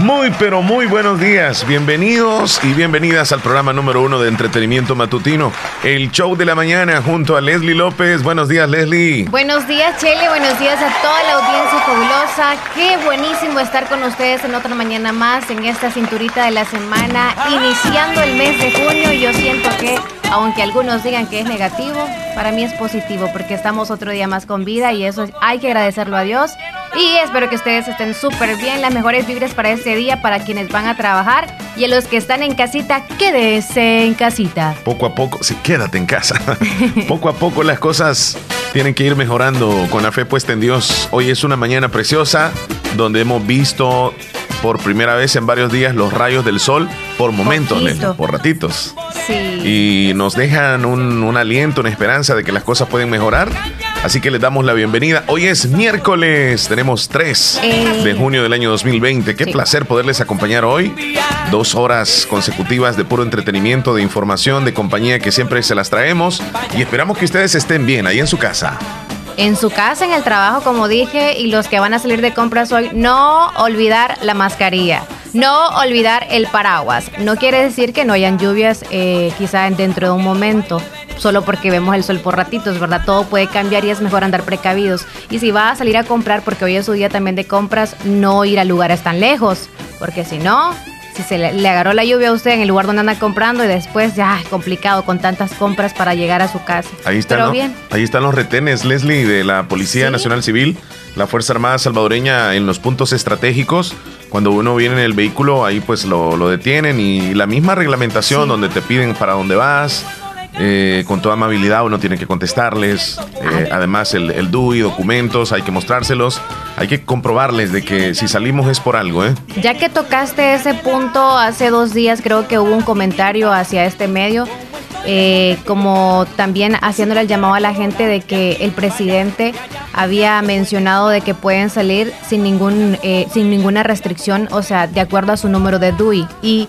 Muy, pero muy buenos días. Bienvenidos y bienvenidas al programa número uno de entretenimiento matutino, el show de la mañana, junto a Leslie López. Buenos días, Leslie. Buenos días, Chele. Buenos días a toda la audiencia fabulosa. Qué buenísimo estar con ustedes en otra mañana más, en esta cinturita de la semana, iniciando el mes de junio. Yo siento que, aunque algunos digan que es negativo, para mí es positivo porque estamos otro día más con vida y eso hay que agradecerlo a Dios. Y espero que ustedes estén súper bien, las mejores vibras para este día, para quienes van a trabajar y a los que están en casita, quédese en casita. Poco a poco, sí, quédate en casa. poco a poco las cosas tienen que ir mejorando con la fe puesta en Dios. Hoy es una mañana preciosa donde hemos visto por primera vez en varios días los rayos del sol por momentos, por ratitos. Sí. Y nos dejan un, un aliento, una esperanza de que las cosas pueden mejorar Así que les damos la bienvenida. Hoy es miércoles, tenemos 3 de eh. junio del año 2020. Qué placer poderles acompañar hoy. Dos horas consecutivas de puro entretenimiento, de información, de compañía que siempre se las traemos. Y esperamos que ustedes estén bien ahí en su casa. En su casa, en el trabajo, como dije, y los que van a salir de compras hoy, no olvidar la mascarilla. No olvidar el paraguas. No quiere decir que no hayan lluvias eh, quizá dentro de un momento, solo porque vemos el sol por ratitos, ¿verdad? Todo puede cambiar y es mejor andar precavidos. Y si va a salir a comprar, porque hoy es su día también de compras, no ir a lugares tan lejos, porque si no, si se le, agarró la lluvia a usted en el lugar donde anda comprando y después ya es complicado con tantas compras para llegar a su casa. Ahí están, bien. Ahí están los retenes, Leslie, de la Policía Nacional Civil, la Fuerza Armada Salvadoreña en los puntos estratégicos. Cuando uno viene en el vehículo, ahí pues lo, lo detienen y la misma reglamentación donde te piden para dónde vas, eh, con toda amabilidad uno tiene que contestarles. Eh, además, el, DUI, documentos, hay que mostrárselos. Hay que comprobarles de que si salimos es por algo. ¿eh? Ya que tocaste ese punto hace dos días, creo que hubo un comentario hacia este medio. como también haciéndole el llamado a la gente de que el presidente había mencionado de que pueden salir sin ningún sin ninguna restricción, o sea, de acuerdo a su número de DUI y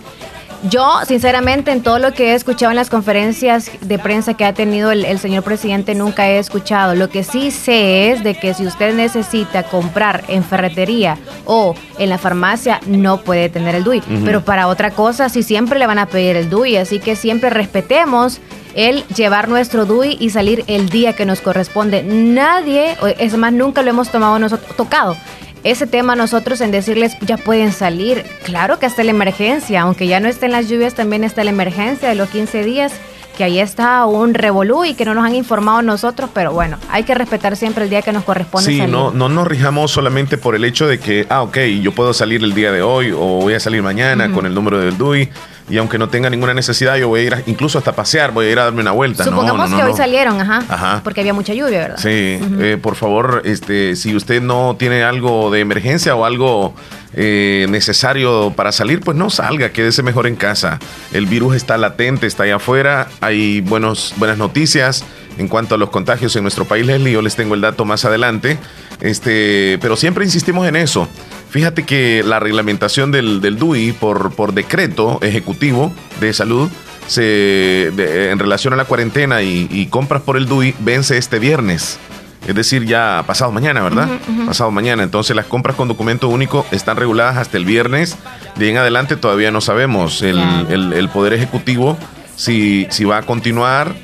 yo, sinceramente, en todo lo que he escuchado en las conferencias de prensa que ha tenido el, señor presidente, nunca he escuchado. Lo que sí sé es de que si usted necesita comprar en ferretería o en la farmacia, no puede tener el DUI. Pero para otra cosa, sí siempre le van a pedir el DUI. Así que siempre respetemos el llevar nuestro DUI y salir el día que nos corresponde. Nadie, es más, nunca lo hemos tomado nosotros, tocado ese tema nosotros en decirles ya pueden salir. Claro que hasta la emergencia, aunque ya no estén las lluvias, también está la emergencia de los 15 días que ahí está un revolú y que no nos han informado nosotros, pero bueno, hay que respetar siempre el día que nos corresponde. Sí, no, no nos rijamos solamente por el hecho de que, ah, ok, yo puedo salir el día de hoy o voy a salir mañana con el número del DUI y aunque no tenga ninguna necesidad, yo voy a ir incluso hasta pasear, voy a ir a darme una vuelta. Supongamos que hoy salieron, ajá, porque había mucha lluvia, ¿verdad? Sí, eh, por favor, este, si usted no tiene algo de emergencia o algo eh, necesario para salir, pues no salga, quédese mejor en casa. El virus está latente, está allá afuera, hay buenos, buenas noticias en cuanto a los contagios en nuestro país, Leslie, yo les tengo el dato más adelante, este, pero siempre insistimos en eso. Fíjate que la reglamentación del, del DUI por, por decreto ejecutivo de salud se, en relación a la cuarentena y, compras por el DUI vence este viernes. Es decir, ya pasado mañana, ¿verdad? Pasado mañana. Entonces las compras con documento único están reguladas hasta el viernes. De en adelante todavía no sabemos el, el, Poder Ejecutivo si, si va a continuar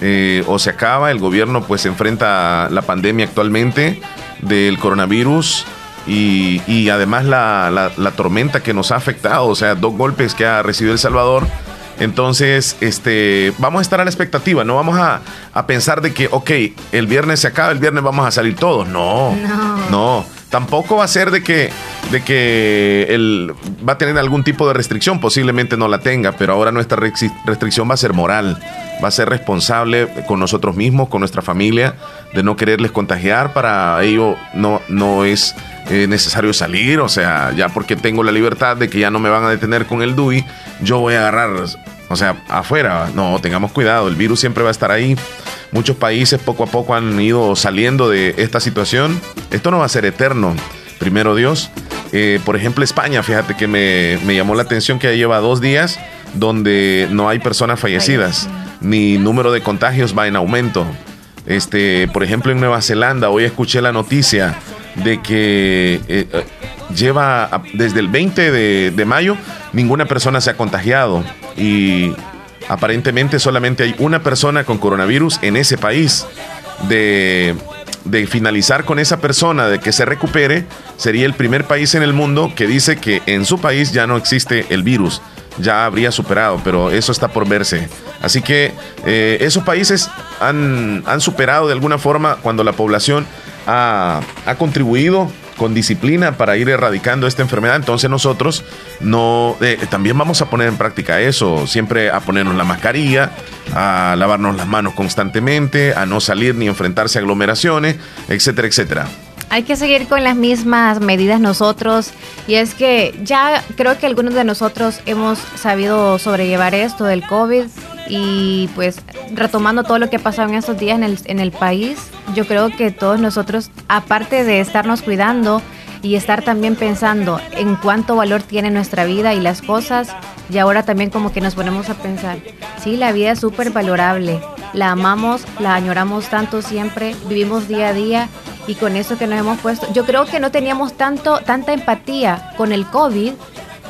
eh, o se acaba. El gobierno pues enfrenta la pandemia actualmente del coronavirus y, además la, tormenta que nos ha afectado, o sea, dos golpes que ha recibido El Salvador. Entonces, este, vamos a estar a la expectativa, no vamos a, pensar de que, ok, el viernes se acaba, el viernes vamos a salir todos. No, no. Tampoco va a ser de que, de que él va a tener algún tipo de restricción, posiblemente no la tenga, pero ahora nuestra restricción va a ser moral, va a ser responsable con nosotros mismos, con nuestra familia, de no quererles contagiar. Para ello no, no es eh, necesario salir, o sea, ya porque tengo la libertad de que ya no me van a detener con el DUI, yo voy a agarrar, o sea, afuera. No, tengamos cuidado, el virus siempre va a estar ahí. Muchos países poco a poco han ido saliendo de esta situación. Esto no va a ser eterno, primero Dios. Eh, por ejemplo, España, fíjate que me, me llamó la atención que ya lleva dos días donde no hay personas fallecidas, ni número de contagios va en aumento. Este, por ejemplo, en Nueva Zelanda, hoy escuché la noticia de que eh, eh, lleva desde el 20 de, mayo ninguna persona se ha contagiado y aparentemente solamente hay una persona con coronavirus en ese país. De, de finalizar con esa persona, de que se recupere, sería el primer país en el mundo que dice que en su país ya no existe el virus ya habría superado, pero eso está por verse. Así que eh, esos países han, han, superado de alguna forma cuando la población ha, ha, contribuido con disciplina para ir erradicando esta enfermedad. Entonces nosotros no eh, también vamos a poner en práctica eso, siempre a ponernos la mascarilla, a lavarnos las manos constantemente, a no salir ni enfrentarse a aglomeraciones, etcétera, etcétera. Hay que seguir con las mismas medidas nosotros y es que ya creo que algunos de nosotros hemos sabido sobrellevar esto del COVID y pues retomando todo lo que ha pasado en estos días en el, en el país, yo creo que todos nosotros, aparte de estarnos cuidando, y estar también pensando en cuánto valor tiene nuestra vida y las cosas. Y ahora también como que nos ponemos a pensar, sí, la vida es súper valorable, la amamos, la añoramos tanto siempre, vivimos día a día y con eso que nos hemos puesto, yo creo que no teníamos tanto, tanta empatía con el COVID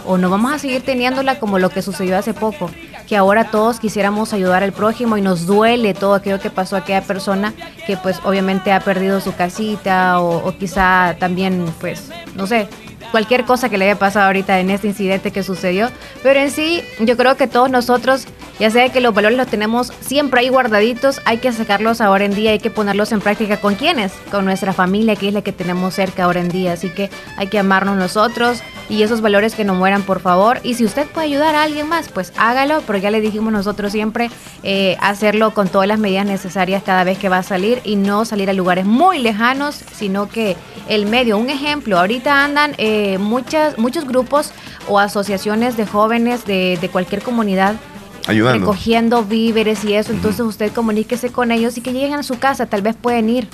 o no vamos a seguir teniéndola como lo que sucedió hace poco, que ahora todos quisiéramos ayudar al prójimo y nos duele todo aquello que pasó a aquella persona que pues obviamente ha perdido su casita o, o quizá también pues no sé, cualquier cosa que le haya pasado ahorita en este incidente que sucedió. Pero en sí, yo creo que todos nosotros, ya sea que los valores los tenemos siempre ahí guardaditos, hay que sacarlos ahora en día, hay que ponerlos en práctica con quienes, con nuestra familia, que es la que tenemos cerca ahora en día. Así que hay que amarnos nosotros y esos valores que no mueran, por favor. Y si usted puede ayudar a alguien más, pues hágalo, pero ya le dijimos nosotros siempre eh, hacerlo con todas las medidas necesarias cada vez que va a salir y no salir a lugares muy lejanos, sino que el medio, un ejemplo, ahorita andan... Eh, muchas, muchos grupos o asociaciones de jóvenes de, de cualquier comunidad Ayudando. recogiendo víveres y eso. Entonces usted comuníquese con ellos y que lleguen a su casa, tal vez pueden ir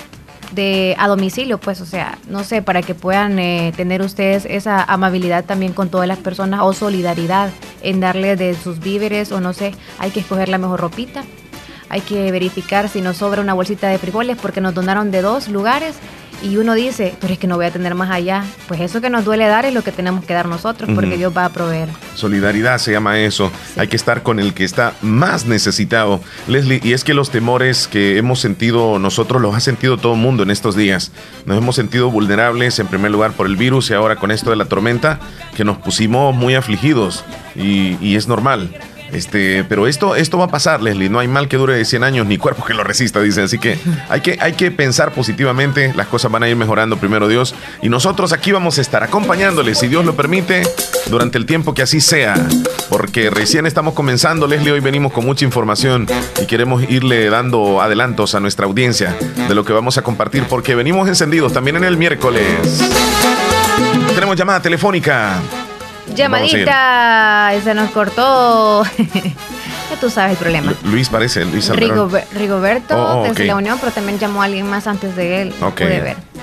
de a domicilio, pues, o sea, no sé, para que puedan eh, tener ustedes esa amabilidad también con todas las personas o solidaridad en darle de sus víveres o no sé, hay que escoger la mejor ropita. Hay que verificar si nos sobra una bolsita de frijoles porque nos donaron de dos lugares y uno dice, pero es que no voy a tener más allá. Pues eso que nos duele dar es lo que tenemos que dar nosotros, porque Dios va a proveer. Solidaridad se llama eso. Hay que estar con el que está más necesitado. Leslie, y es que los temores que hemos sentido nosotros los ha sentido todo el mundo en estos días. Nos hemos sentido vulnerables en primer lugar por el virus y ahora con esto de la tormenta que nos pusimos muy afligidos y, y es normal. Este, pero esto, esto va a pasar, Leslie. No hay mal que dure 100 años ni cuerpo que lo resista, dice. Así que hay, que hay que pensar positivamente. Las cosas van a ir mejorando primero Dios. Y nosotros aquí vamos a estar acompañándoles, si Dios lo permite, durante el tiempo que así sea. Porque recién estamos comenzando, Leslie. Hoy venimos con mucha información y queremos irle dando adelantos a nuestra audiencia de lo que vamos a compartir. Porque venimos encendidos también en el miércoles. Tenemos llamada telefónica. Llamadita, se nos cortó. ya tú sabes el problema. Luis parece, Luis Rigoberto oh, oh, desde la Unión, pero también llamó a alguien más antes de él. Ok.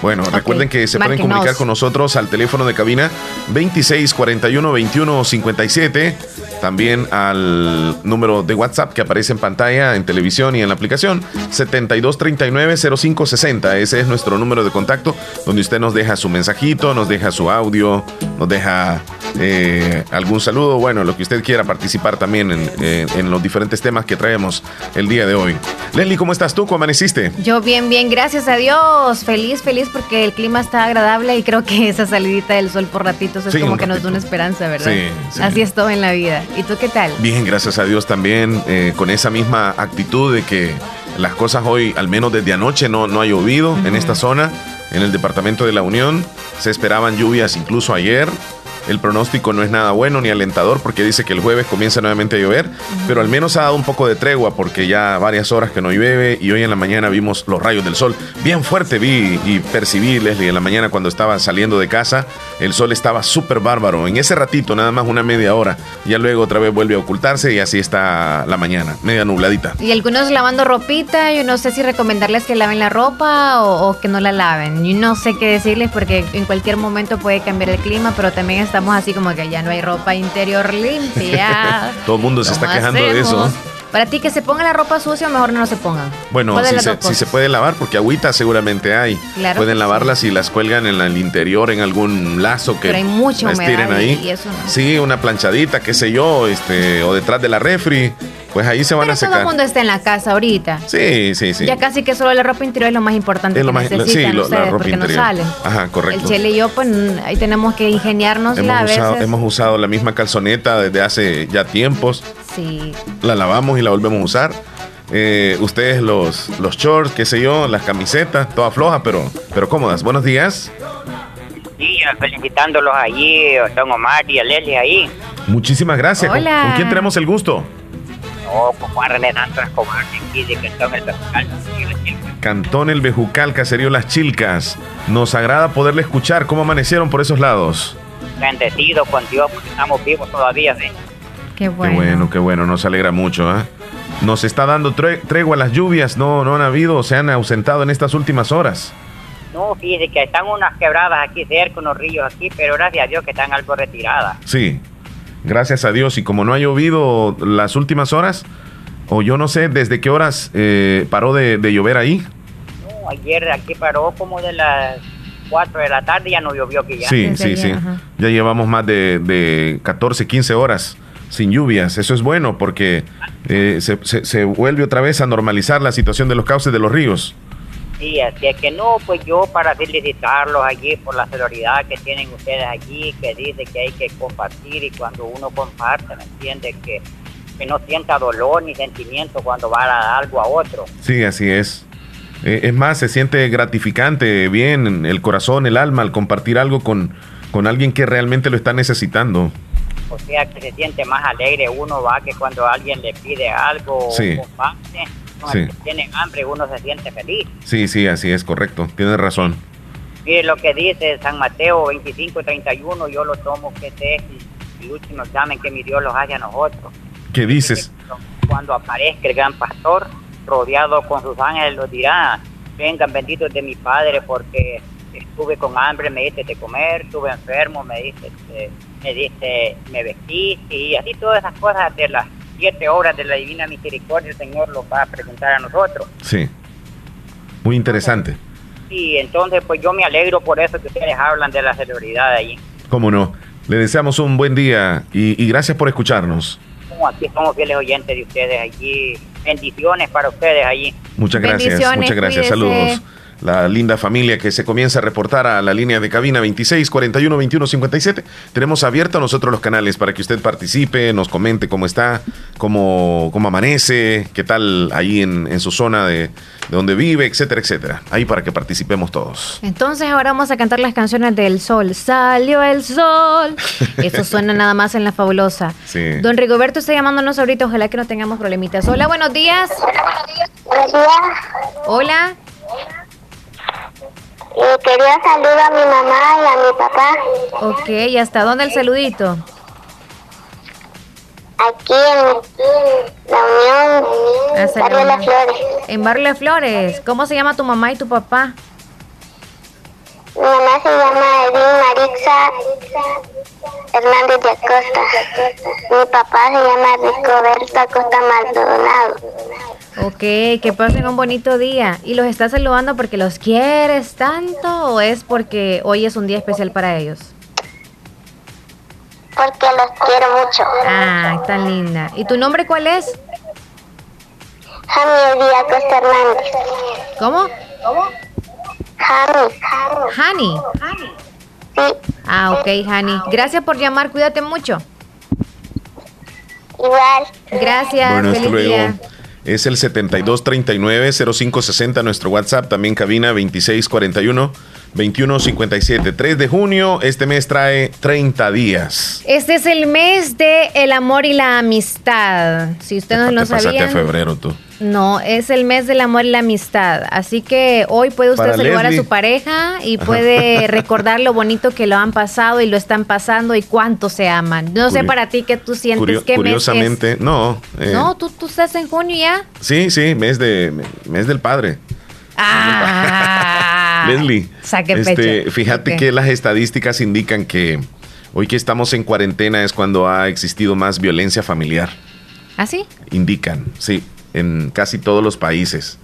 Bueno, recuerden que se pueden comunicar con nosotros al teléfono de cabina 2641 2157 también al número de WhatsApp que aparece en pantalla, en televisión y en la aplicación, 7239-0560. Ese es nuestro número de contacto, donde usted nos deja su mensajito, nos deja su audio, nos deja eh, algún saludo, bueno, lo que usted quiera participar también en, los diferentes temas que traemos el día de hoy. Leslie, ¿cómo estás tú? ¿Cómo amaneciste? Yo bien, bien, gracias a Dios. Feliz, feliz porque el clima está agradable y creo que esa salidita del sol por ratitos es como que nos da una esperanza, ¿verdad? Sí, Así es todo en la vida. ¿Y tú qué tal? Bien, gracias a Dios también, eh, con esa misma actitud de que las cosas hoy, al menos desde anoche, no, no ha llovido en esta zona, en el departamento de la Unión. Se esperaban lluvias incluso ayer. El pronóstico no es nada bueno ni alentador porque dice que el jueves comienza nuevamente a llover, pero al menos ha dado un poco de tregua porque ya varias horas que no llueve y hoy en la mañana vimos los rayos del sol. Bien fuerte vi y percibí, Leslie, en la mañana cuando estaba saliendo de casa, el sol estaba súper bárbaro. En ese ratito, nada más una media hora, ya luego otra vez vuelve a ocultarse y así está la mañana, media nubladita. Y algunos lavando ropita, yo no sé si recomendarles que laven la ropa o, o que no la laven. Yo no sé qué decirles porque en cualquier momento puede cambiar el clima, pero también estamos así como que ya no hay ropa interior limpia. Todo el mundo se está quejando de eso. Para ti que se ponga la ropa sucia, mejor no se pongan. Bueno, si se, puede lavar, porque agüita seguramente hay. Pueden lavarlas y las cuelgan en el interior en algún lazo que Pero hay mucha humedad ahí. Y eso Sí, una planchadita, qué sé yo, este, o detrás de la refri. Pues ahí se van a secar. Todo el mundo está en la casa ahorita. Sí, sí, sí. Ya casi que solo la ropa interior es lo más importante es lo que más, necesitan sí, ustedes, porque interior. no salen. Ajá, correcto. El Chele y yo, pues ahí tenemos que ingeniarnos hemos la usado, Hemos usado la misma calzoneta desde hace ya tiempos. Sí. La lavamos y la volvemos a usar. Eh, ustedes los, los shorts, qué sé yo, las camisetas, todas flojas, pero, pero cómodas. Buenos días. Sí, felicitándolos allí, don Omar y a Leslie ahí. Muchísimas gracias. Hola. ¿Con, quién tenemos el gusto? No, con Juan René aquí de Cantón El Bejucal, Cantón El Bejucal, Caserío Las Chilcas. Nos agrada poderle escuchar. ¿Cómo amanecieron por esos lados? Bendecido con Dios, porque estamos vivos todavía, ¿sí? Qué bueno. Qué bueno, qué bueno, nos alegra mucho. ¿eh? Nos está dando tregua las lluvias, no, no han habido, se han ausentado en estas últimas horas. No, fíjese que están unas quebradas aquí cerca, unos ríos aquí, pero gracias a Dios que están algo retiradas. Sí, gracias a Dios. Y como no ha llovido las últimas horas, o yo no sé desde qué horas eh, paró de, llover ahí. No, ayer aquí paró como de las 4 de la tarde, ya no llovió que ya. Sí, sí, sí. Ya llevamos más de, de 14, 15 horas sin lluvias. Eso es bueno porque eh, se, se, vuelve otra vez a normalizar la situación de los cauces de los ríos. Sí, así es que no, pues yo para felicitarlos allí por la solidaridad que tienen ustedes allí, que dice que hay que compartir y cuando uno comparte, ¿me entiende? Que, que no sienta dolor ni sentimiento cuando va a dar algo a otro. Sí, así es. Eh, es más, se siente gratificante, bien, el corazón, el alma, al compartir algo con, con alguien que realmente lo está necesitando o sea que se siente más alegre uno va que cuando alguien le pide algo sí. o sí. tienen hambre uno se siente feliz. Sí, sí, así es, correcto, tienes razón. Mire lo que dice San Mateo 25 31, yo lo tomo que es el último examen que mi Dios los hace a nosotros. ¿Qué dices? Cuando aparezca el gran pastor, rodeado con sus ángeles, los dirá, vengan benditos de mi Padre porque estuve con hambre, me diste de comer, estuve enfermo, me diste, me diste, me vestí, y así todas esas cosas de las siete obras de la Divina Misericordia, el Señor los va a preguntar a nosotros. Sí, muy interesante. Sí, entonces pues yo me alegro por eso que ustedes hablan de la celebridad allí. Cómo no, le deseamos un buen día y, gracias por escucharnos. Como aquí somos fieles oyentes de ustedes allí, bendiciones para ustedes allí. Muchas gracias, muchas gracias, saludos la linda familia que se comienza a reportar a la línea de cabina 26 41 21 57. Tenemos abiertos nosotros los canales para que usted participe, nos comente cómo está, cómo, cómo amanece, qué tal ahí en, su zona de, donde vive, etcétera, etcétera. Ahí para que participemos todos. Entonces ahora vamos a cantar las canciones del sol. Salió el sol. Eso suena nada más en la fabulosa. Sí. Don Rigoberto está llamándonos ahorita, ojalá que no tengamos problemitas. Hola, buenos días. Buenos días. Hola. Quería saludar a mi mamá y a mi papá. Ok, ¿y hasta dónde el saludito? Aquí en la Unión, Barrio Las Flores. En Barrio Las Flores. ¿Cómo se llama tu mamá y tu papá? Mi mamá se llama Edwin Marixa Hernández de Acosta. Mi papá se llama Ricoberto Acosta Maldonado. Ok, que pasen un bonito día. ¿Y los estás saludando porque los quieres tanto o es porque hoy es un día especial para ellos? Porque los quiero mucho. Ah, tan linda. ¿Y tu nombre cuál es? Jami Díaz Costa Hernández. ¿Cómo? ¿Cómo? Jami. Hani. Sí. Ah, ok, Hani. Gracias por llamar, cuídate mucho. Igual. Gracias, bueno, feliz hasta luego. día. Es el 7239-0560, nuestro WhatsApp, también cabina 2641. 2157. 3 de junio, este mes trae 30 días. Este es el mes de el amor y la amistad. Si ustedes no lo sabían. a febrero tú. No, es el mes del amor y la amistad. Así que hoy puede usted saludar a su pareja y puede recordar lo bonito que lo han pasado y lo están pasando y cuánto se aman. No sé para ti qué tú sientes. ¿Qué curiosamente, mes no. Eh, no, ¿tú, tú estás en junio ya. Sí, sí, mes, de, mes del padre. Ah, Leslie, este, fíjate que las estadísticas indican que hoy que estamos en cuarentena es cuando ha existido más violencia familiar. ¿Ah, sí? Indican, sí en casi todos los países,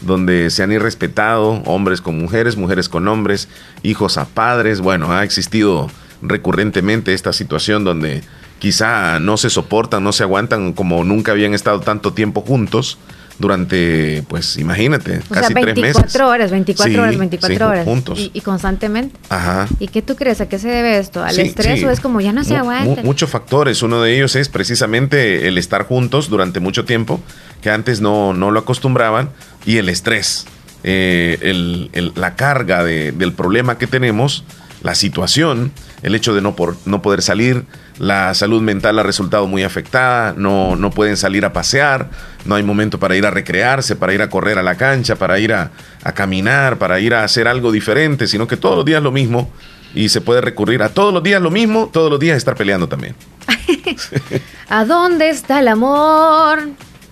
donde se han irrespetado hombres con mujeres, mujeres con hombres, hijos a padres. Bueno, ha existido recurrentemente esta situación donde quizá no se soportan, no se aguantan como nunca habían estado tanto tiempo juntos durante, pues imagínate, casi tres meses. 24 horas, 24 horas, 24 horas. Juntos. Y, constantemente. Ajá. ¿Y qué tú crees? ¿A qué se debe esto? ¿Al estrés o es como ya no se aguanta? muchos factores. Uno de ellos es precisamente el estar juntos durante mucho tiempo, que antes no, no lo acostumbraban, y el estrés. Eh, el, la carga de, del problema que tenemos, la situación, el hecho de no, por, no poder salir, la salud mental ha resultado muy afectada, no, no pueden salir a pasear, no hay momento para ir a recrearse, para ir a correr a la cancha, para ir a, a caminar, para ir a hacer algo diferente, sino que todos los días lo mismo y se puede recurrir a todos los días lo mismo, todos los días estar peleando también. ¿A dónde está el amor?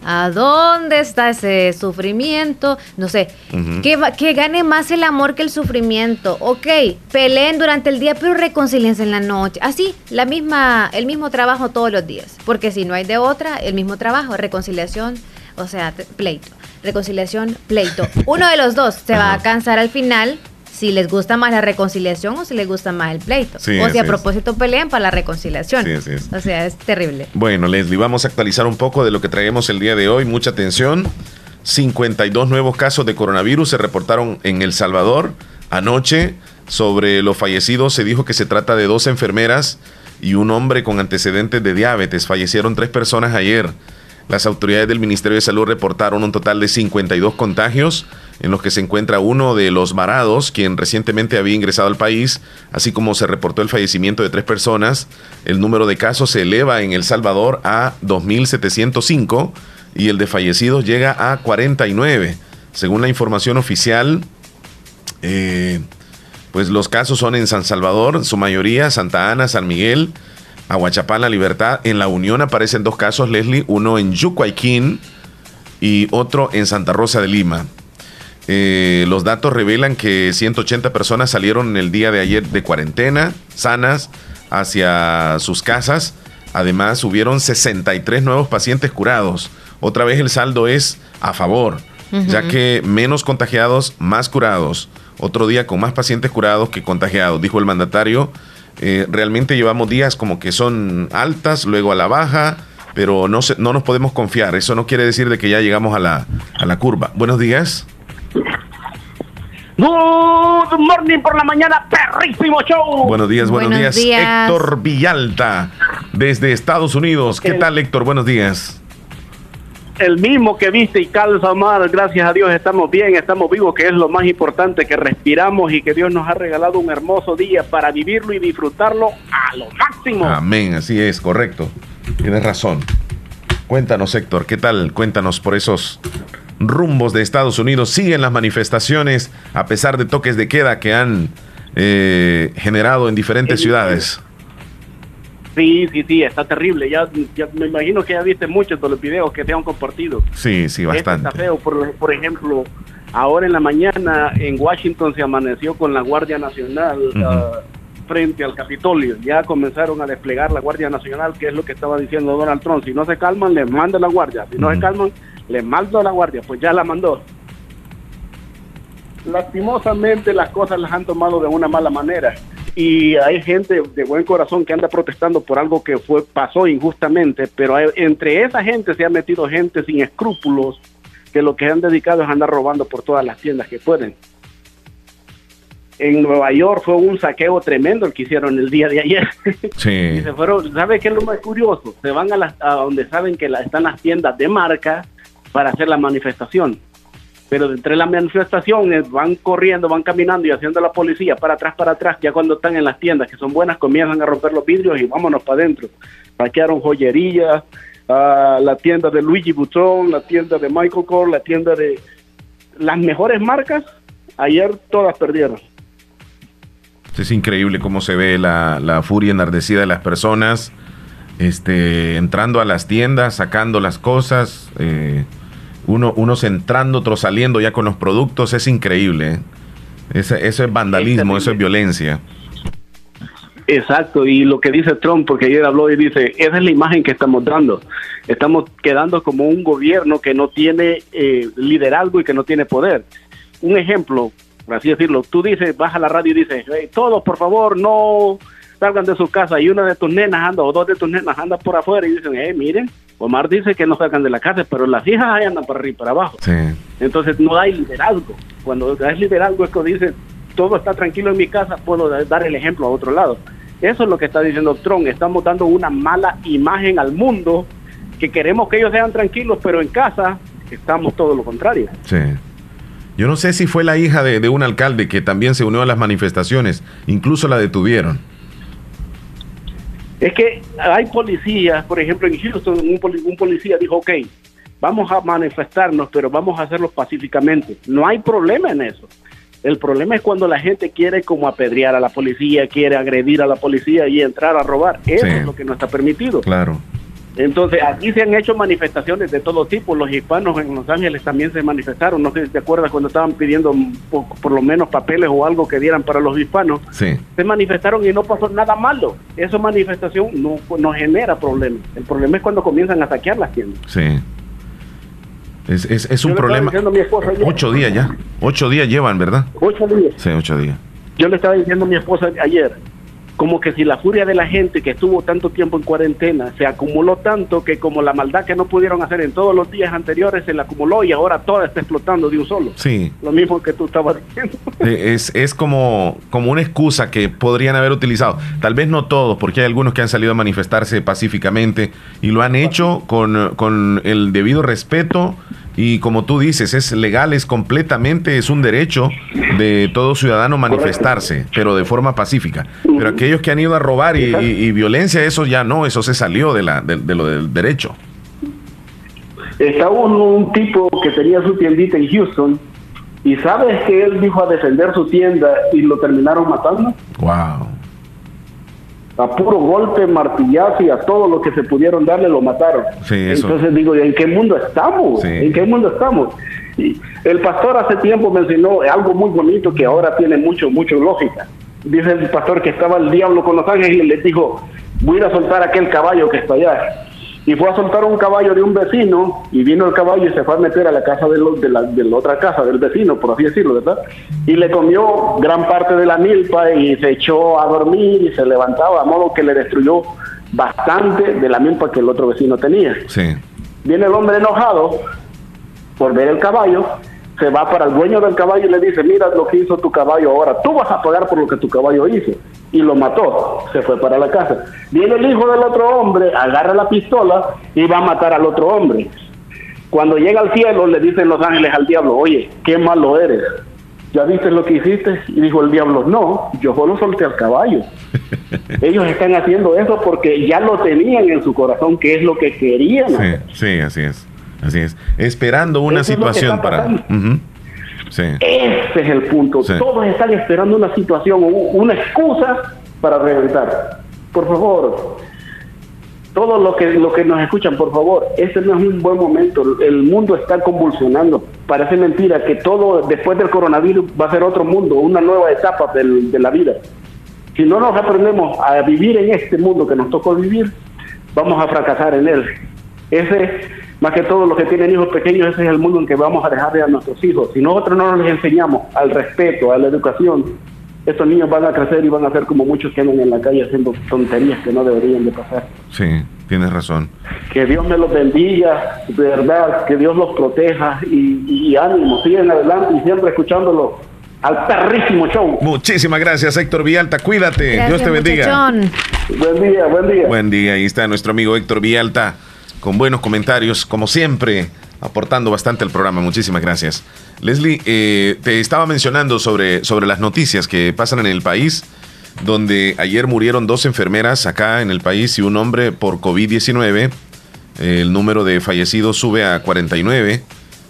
¿A dónde está ese sufrimiento? No sé, que, que, gane más el amor que el sufrimiento. Ok, peleen durante el día, pero reconciliense en la noche. Así, la misma, el mismo trabajo todos los días. Porque si no hay de otra, el mismo trabajo, reconciliación, o sea, pleito. Reconciliación, pleito. Uno de los dos se va a cansar al final si les gusta más la reconciliación o si les gusta más el pleito. o si a propósito pelean para la reconciliación. O sea, es terrible. Bueno, Leslie, vamos a actualizar un poco de lo que traemos el día de hoy. Mucha atención. 52 nuevos casos de coronavirus se reportaron en El Salvador. Anoche, sobre los fallecidos, se dijo que se trata de dos enfermeras y un hombre con antecedentes de diabetes. Fallecieron tres personas ayer. Las autoridades del Ministerio de Salud reportaron un total de 52 contagios, en los que se encuentra uno de los varados, quien recientemente había ingresado al país, así como se reportó el fallecimiento de tres personas. El número de casos se eleva en El Salvador a 2.705 y el de fallecidos llega a 49. Según la información oficial, eh, pues los casos son en San Salvador, su mayoría, Santa Ana, San Miguel, Aguachapán, La Libertad. En La Unión aparecen dos casos, Leslie, uno en Yucuayquín y otro en Santa Rosa de Lima. Eh, los datos revelan que 180 personas salieron el día de ayer de cuarentena, sanas, hacia sus casas. Además, hubieron 63 nuevos pacientes curados. Otra vez el saldo es a favor, ya que menos contagiados, más curados. Otro día con más pacientes curados que contagiados, dijo el mandatario eh, realmente llevamos días como que son altas, luego a la baja, pero no, no nos podemos confiar. Eso no quiere decir de que ya llegamos a la, a la curva. Buenos días. Good morning por la mañana, perrísimo show. Buenos días, buenos, días. Héctor Villalta, desde Estados Unidos. ¿Qué tal, Héctor? Buenos días el mismo que viste y calza Omar, gracias a Dios estamos bien, estamos vivos, que es lo más importante, que respiramos y que Dios nos ha regalado un hermoso día para vivirlo y disfrutarlo a lo máximo. Amén, así es, correcto. Tienes razón. Cuéntanos, Héctor, ¿qué tal? Cuéntanos por esos rumbos de Estados Unidos. ¿Siguen las manifestaciones a pesar de toques de queda que han eh, generado en diferentes ciudades? Sí, sí, sí, está terrible. Ya, me imagino que ya viste muchos de los videos que te han compartido. Sí, sí, bastante. está feo. Por, ejemplo, ahora en la mañana en Washington se amaneció con la Guardia Nacional ah, frente al Capitolio. Ya comenzaron a desplegar la Guardia Nacional, que es lo que estaba diciendo Donald Trump. Si no se calman, les manda la Guardia. Si no se calman, les mando la Guardia. Pues ya la mandó. Lastimosamente las cosas las han tomado de una mala manera y hay gente de buen corazón que anda protestando por algo que fue pasó injustamente, pero entre esa gente se ha metido gente sin escrúpulos que lo que han dedicado es andar robando por todas las tiendas que pueden. En Nueva York fue un saqueo tremendo el que hicieron el día de ayer. Sí. se fueron, ¿sabe qué es lo más curioso? Se van a, las, a donde saben que están las tiendas de marca para hacer la manifestación pero entre las manifestaciones van corriendo, van caminando y haciendo la policía para atrás, para atrás, ya cuando están en las tiendas que son buenas comienzan a romper los vidrios y vámonos para adentro. Saquearon joyería, uh, la tienda de Luigi Vuitton, la tienda de Michael Kors, la tienda de las mejores marcas, ayer todas perdieron. Es increíble cómo se ve la, la furia enardecida de las personas este, entrando a las tiendas, sacando las cosas, eh, uno, unos entrando, otros saliendo ya con los productos, es increíble. ¿eh? eso es vandalismo, eso es violencia. Exacto, y lo que dice Trump, porque ayer habló y dice, esa es la imagen que estamos dando. Estamos quedando como un gobierno que no tiene eh, liderazgo y que no tiene poder. Un ejemplo, por así decirlo, tú dices, vas a la radio y dices, todos por favor no salgan de su casa y una de tus nenas anda o dos de tus nenas andan por afuera y dicen, eh, miren, Omar dice que no salgan de la casa, pero las hijas ahí andan para arriba y para abajo. Entonces no hay liderazgo. Cuando hay liderazgo es que dice, todo está tranquilo en mi casa, puedo dar el ejemplo a otro lado. Eso es lo que está diciendo Trump. Estamos dando una mala imagen al mundo, que queremos que ellos sean tranquilos, pero en casa estamos todo lo contrario. Sí. Yo no sé si fue la hija de un alcalde que también se unió a las manifestaciones, incluso la detuvieron. Es que hay policías, por ejemplo, en Houston, un, policía dijo, ok, vamos a manifestarnos, pero vamos a hacerlo pacíficamente. No hay problema en eso. El problema es cuando la gente quiere como apedrear a la policía, quiere agredir a la policía y entrar a robar. Eso es lo que no está permitido. Claro. Entonces, aquí se han hecho manifestaciones de todo tipo. Los hispanos en Los Ángeles también se manifestaron. No sé si te acuerdas cuando estaban pidiendo por, lo menos papeles o algo que dieran para los hispanos. Sí. Se manifestaron y no pasó nada malo. Esa manifestación no, no genera problemas. El problema es cuando comienzan a saquear las tiendas. Sí. Es, es, es un problema. Ocho días ya. Ocho días llevan, ¿verdad? Ocho días. Sí, ocho días. Yo le estaba diciendo a mi esposa ayer como que si la furia de la gente que estuvo tanto tiempo en cuarentena se acumuló tanto que como la maldad que no pudieron hacer en todos los días anteriores se la acumuló y ahora toda está explotando de un solo. Sí. Lo mismo que tú estabas diciendo. Es, es como, como una excusa que podrían haber utilizado. Tal vez no todos, porque hay algunos que han salido a manifestarse pacíficamente y lo han hecho con, con el debido respeto y como tú dices, es legal, es completamente, es un derecho de todo ciudadano manifestarse, pero de forma pacífica. Pero aquellos que han ido a robar y, violencia, eso ya no, eso se salió de, la, de, lo del derecho. Estaba un, un, tipo que tenía su tiendita en Houston y sabes que él dijo a defender su tienda y lo terminaron matando. Wow a puro golpe, martillazo y a todo lo que se pudieron darle lo mataron. Entonces digo, ¿en qué mundo estamos? ¿En qué mundo estamos? Y el pastor hace tiempo mencionó algo muy bonito que ahora tiene mucho, mucho lógica. Dice el pastor que estaba el diablo con los ángeles y le dijo, voy a soltar aquel caballo que está allá y fue a soltar un caballo de un vecino y vino el caballo y se fue a meter a la casa de, de, la, de la otra casa del vecino, por así decirlo, ¿verdad? Y le comió gran parte de la milpa y se echó a dormir y se levantaba, a modo que le destruyó bastante de la milpa que el otro vecino tenía. Sí. Viene el hombre enojado por ver el caballo se va para el dueño del caballo y le dice, mira lo que hizo tu caballo ahora, tú vas a pagar por lo que tu caballo hizo. Y lo mató, se fue para la casa. Viene el hijo del otro hombre, agarra la pistola y va a matar al otro hombre. Cuando llega al cielo le dicen los ángeles al diablo, oye, qué malo eres. ¿Ya viste lo que hiciste? Y dijo el diablo, no, yo solo solté al caballo. Ellos están haciendo eso porque ya lo tenían en su corazón, que es lo que querían. Sí, sí, así es. Así es. Esperando una situación para. Ese es el punto. Todos están esperando una situación, una excusa para reventar. Por favor, todos los que, los que nos escuchan, por favor, este no es un buen momento. El mundo está convulsionando. Parece mentira que todo después del coronavirus va a ser otro mundo, una nueva etapa de la vida. Si no nos aprendemos a vivir en este mundo que nos tocó vivir, vamos a fracasar en él. Ese más que todo los que tienen hijos pequeños, ese es el mundo en que vamos a dejarle a nuestros hijos. Si nosotros no les enseñamos al respeto, a la educación, estos niños van a crecer y van a ser como muchos que andan en la calle haciendo tonterías que no deberían de pasar. Sí, tienes razón. Que Dios me los bendiga, de verdad, que Dios los proteja y, ánimo, siguen adelante y siempre escuchándolo al perrísimo show. Muchísimas gracias, Héctor Vialta. Cuídate. Dios te bendiga. Buen día, buen día. Buen día. Ahí está nuestro amigo Héctor Vialta con buenos comentarios, como siempre, aportando bastante al programa. Muchísimas gracias. Leslie, eh, te estaba mencionando sobre, sobre las noticias que pasan en el país, donde ayer murieron dos enfermeras acá en el país y un hombre por COVID-19. El número de fallecidos sube a 49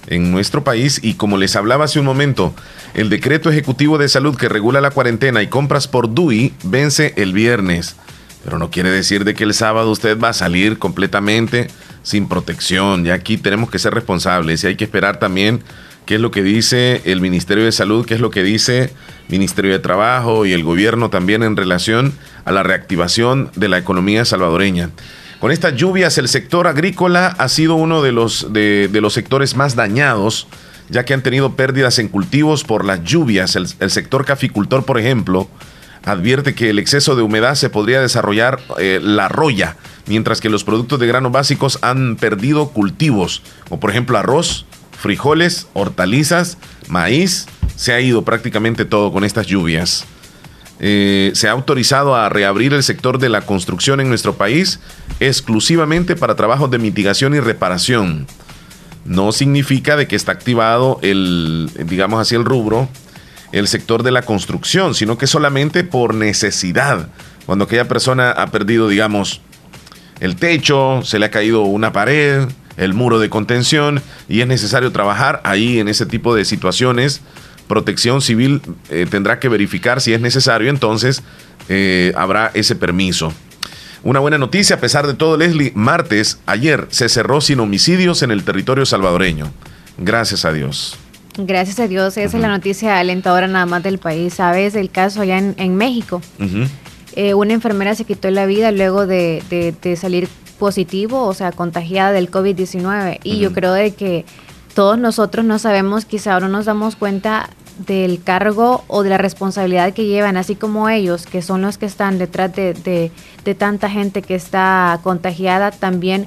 en nuestro país y como les hablaba hace un momento, el decreto ejecutivo de salud que regula la cuarentena y compras por DUI vence el viernes. Pero no quiere decir de que el sábado usted va a salir completamente sin protección. Y aquí tenemos que ser responsables y hay que esperar también qué es lo que dice el Ministerio de Salud, qué es lo que dice el Ministerio de Trabajo y el gobierno también en relación a la reactivación de la economía salvadoreña. Con estas lluvias, el sector agrícola ha sido uno de los, de, los sectores más dañados, ya que han tenido pérdidas en cultivos por las lluvias. El, sector caficultor, por ejemplo, advierte que el exceso de humedad se podría desarrollar eh, la roya, mientras que los productos de grano básicos han perdido cultivos, como por ejemplo arroz, frijoles, hortalizas, maíz. Se ha ido prácticamente todo con estas lluvias. Eh, se ha autorizado a reabrir el sector de la construcción en nuestro país exclusivamente para trabajos de mitigación y reparación. No significa de que está activado el, digamos así, el rubro, el sector de la construcción, sino que solamente por necesidad. Cuando aquella persona ha perdido, digamos, el techo, se le ha caído una pared, el muro de contención y es necesario trabajar ahí en ese tipo de situaciones Protección Civil eh, tendrá que verificar si es necesario, entonces eh, habrá ese permiso. Una buena noticia, a pesar de todo, Leslie, martes, ayer, se cerró sin homicidios en el territorio salvadoreño. Gracias a Dios. Gracias a Dios, esa es la noticia alentadora nada más del país. Sabes el caso allá en, México. Eh, una enfermera se quitó la vida luego de, salir positivo, o sea, contagiada del COVID-19. Y yo creo de que todos nosotros no sabemos, quizá ahora nos damos cuenta del cargo o de la responsabilidad que llevan, así como ellos, que son los que están detrás de, tanta gente que está contagiada, también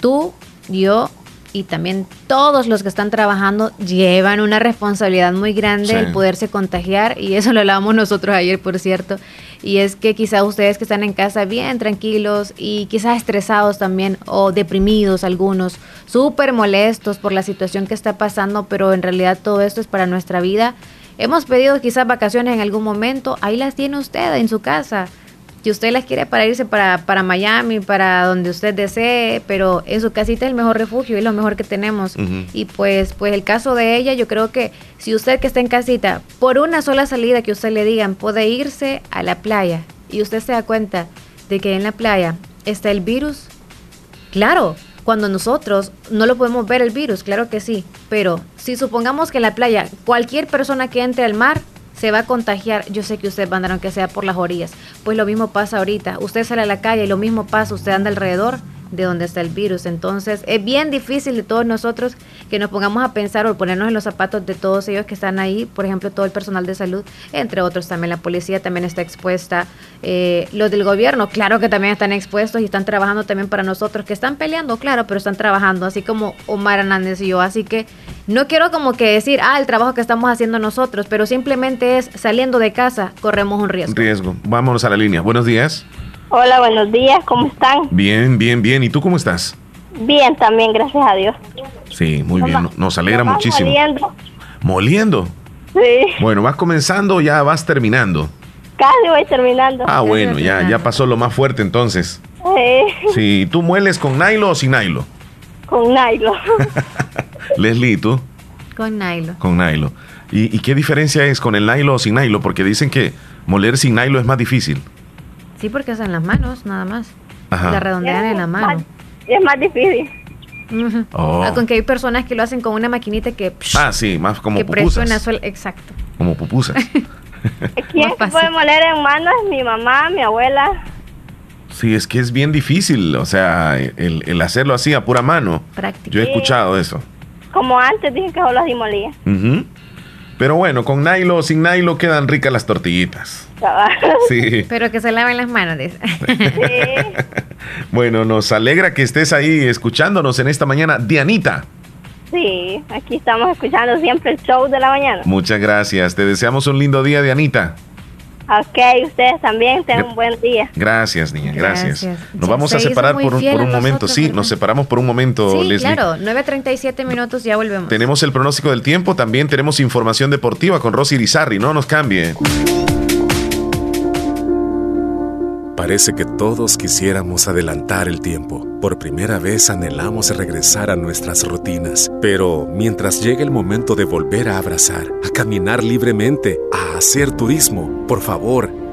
tú, yo y también todos los que están trabajando llevan una responsabilidad muy grande el poderse contagiar y eso lo hablábamos nosotros ayer, por cierto. Y es que quizá ustedes que están en casa bien tranquilos y quizás estresados también o deprimidos algunos, súper molestos por la situación que está pasando, pero en realidad todo esto es para nuestra vida. Hemos pedido quizás vacaciones en algún momento, ahí las tiene usted en su casa si usted las quiere para irse para, para Miami, para donde usted desee, pero en su casita es el mejor refugio, es lo mejor que tenemos. Y pues, pues el caso de ella, yo creo que si usted que está en casita, por una sola salida que usted le digan, puede irse a la playa y usted se da cuenta de que en la playa está el virus, claro, cuando nosotros no lo podemos ver el virus, claro que sí, pero si supongamos que en la playa cualquier persona que entre al mar se va a contagiar. Yo sé que ustedes mandaron que sea por las orillas. Pues lo mismo pasa ahorita. Usted sale a la calle y lo mismo pasa. Usted anda alrededor de donde está el virus. Entonces es bien difícil de todos nosotros que nos pongamos a pensar o ponernos en los zapatos de todos ellos que están ahí, por ejemplo, todo el personal de salud, entre otros también la policía también está expuesta, eh, los del gobierno, claro que también están expuestos y están trabajando también para nosotros, que están peleando, claro, pero están trabajando, así como Omar Hernández y yo, así que no quiero como que decir, ah, el trabajo que estamos haciendo nosotros, pero simplemente es saliendo de casa, corremos un riesgo. Riesgo. Vámonos a la línea. Buenos días. Hola, buenos días, ¿cómo están? Bien, bien, bien. ¿Y tú cómo estás? Bien, también, gracias a Dios. Sí, muy bien. Nos alegra muchísimo. Moliendo. ¿Moliendo? Sí. Bueno, ¿vas comenzando o ya vas terminando? Casi voy terminando. Ah, bueno, ya, ya pasó lo más fuerte entonces. Sí. Sí, ¿tú mueles con nylon o sin nylon? Con nylon. Leslie, ¿tú? Con nylon. Con nylon. ¿Y, ¿Y, qué diferencia es con el nylon o sin nylon? Porque dicen que moler sin nylon es más difícil. Sí, porque es en las manos, nada más. La redondean en la mano. Es más difícil. Oh. Ah, con que hay personas que lo hacen con una maquinita que... ah, sí, más como que pupusas. exacto. Como pupusas. ¿Quién puede moler en manos? Mi mamá, mi abuela. Sí, es que es bien difícil, o sea, el, hacerlo así a pura mano. Práctico. Yo he escuchado eso. Como antes dije que solo así molía. Pero bueno, con nylon o sin nylon quedan ricas las tortillitas. Sí. Pero que se laven las manos. bueno, nos alegra que estés ahí escuchándonos en esta mañana. Dianita. Sí, aquí estamos escuchando siempre el show de la mañana. Muchas gracias. Te deseamos un lindo día, Dianita. Ok, ustedes también tengan un buen día. Gracias, niña, gracias. Nos vamos a separar por, un momento. Sí, nos separamos por un momento, sí, Claro, 9.37 minutos, ya volvemos. Tenemos el pronóstico del tiempo, también tenemos información deportiva con Rosy Rizarri, no nos cambie. Parece que todos quisiéramos adelantar el tiempo. Por primera vez anhelamos regresar a nuestras rutinas. Pero mientras llegue el momento de volver a abrazar, a caminar libremente, a hacer turismo, por favor,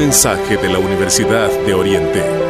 Mensaje de la Universidad de Oriente.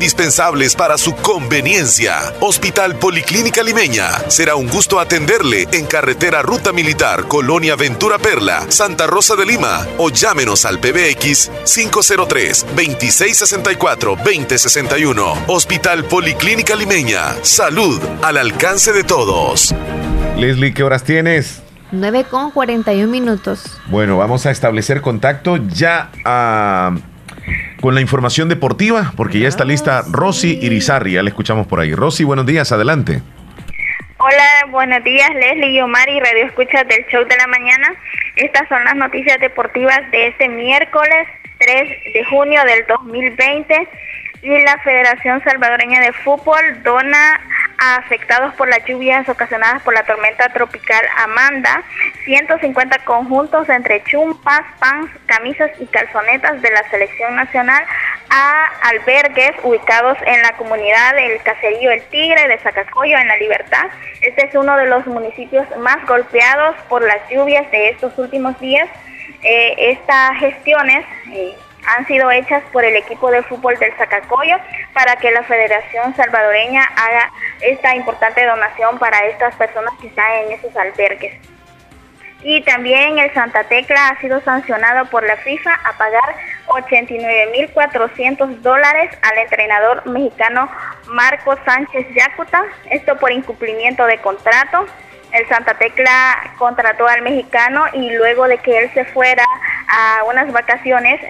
indispensables para su conveniencia. Hospital Policlínica Limeña. Será un gusto atenderle en carretera Ruta Militar, Colonia Ventura Perla, Santa Rosa de Lima o llámenos al PBX 503-2664-2061. Hospital Policlínica Limeña. Salud al alcance de todos. Leslie, ¿qué horas tienes? 9 con 41 minutos. Bueno, vamos a establecer contacto ya a con la información deportiva, porque ya está lista Rosy Irizarri, ya la escuchamos por ahí. Rosy, buenos días, adelante. Hola, buenos días, Leslie y Omar y Radio Escucha del Show de la Mañana. Estas son las noticias deportivas de este miércoles 3 de junio del 2020 y la Federación Salvadoreña de Fútbol dona a afectados por las lluvias ocasionadas por la tormenta tropical Amanda 150 conjuntos entre chumpas, pants, camisas y calzonetas de la selección nacional a albergues ubicados en la comunidad del Caserío El Tigre de Zacacoyo en La Libertad. Este es uno de los municipios más golpeados por las lluvias de estos últimos días. Eh, estas gestiones eh, han sido hechas por el equipo de fútbol del Zacacoyo para que la Federación Salvadoreña haga esta importante donación para estas personas que están en esos albergues. Y también el Santa Tecla ha sido sancionado por la FIFA a pagar 89.400 dólares al entrenador mexicano Marco Sánchez Yacuta, esto por incumplimiento de contrato. El Santa Tecla contrató al mexicano y luego de que él se fuera a unas vacaciones,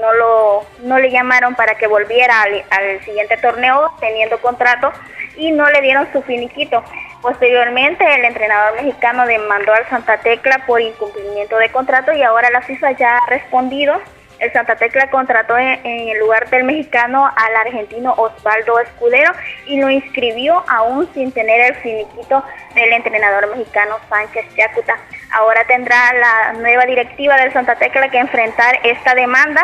no, lo, no le llamaron para que volviera al, al siguiente torneo teniendo contrato y no le dieron su finiquito. Posteriormente, el entrenador mexicano demandó al Santa Tecla por incumplimiento de contrato y ahora la FIFA ya ha respondido. El Santa Tecla contrató en, el lugar del mexicano al argentino Osvaldo Escudero y lo inscribió aún sin tener el finiquito del entrenador mexicano Sánchez Yacuta. Ahora tendrá la nueva directiva del Santa Tecla que enfrentar esta demanda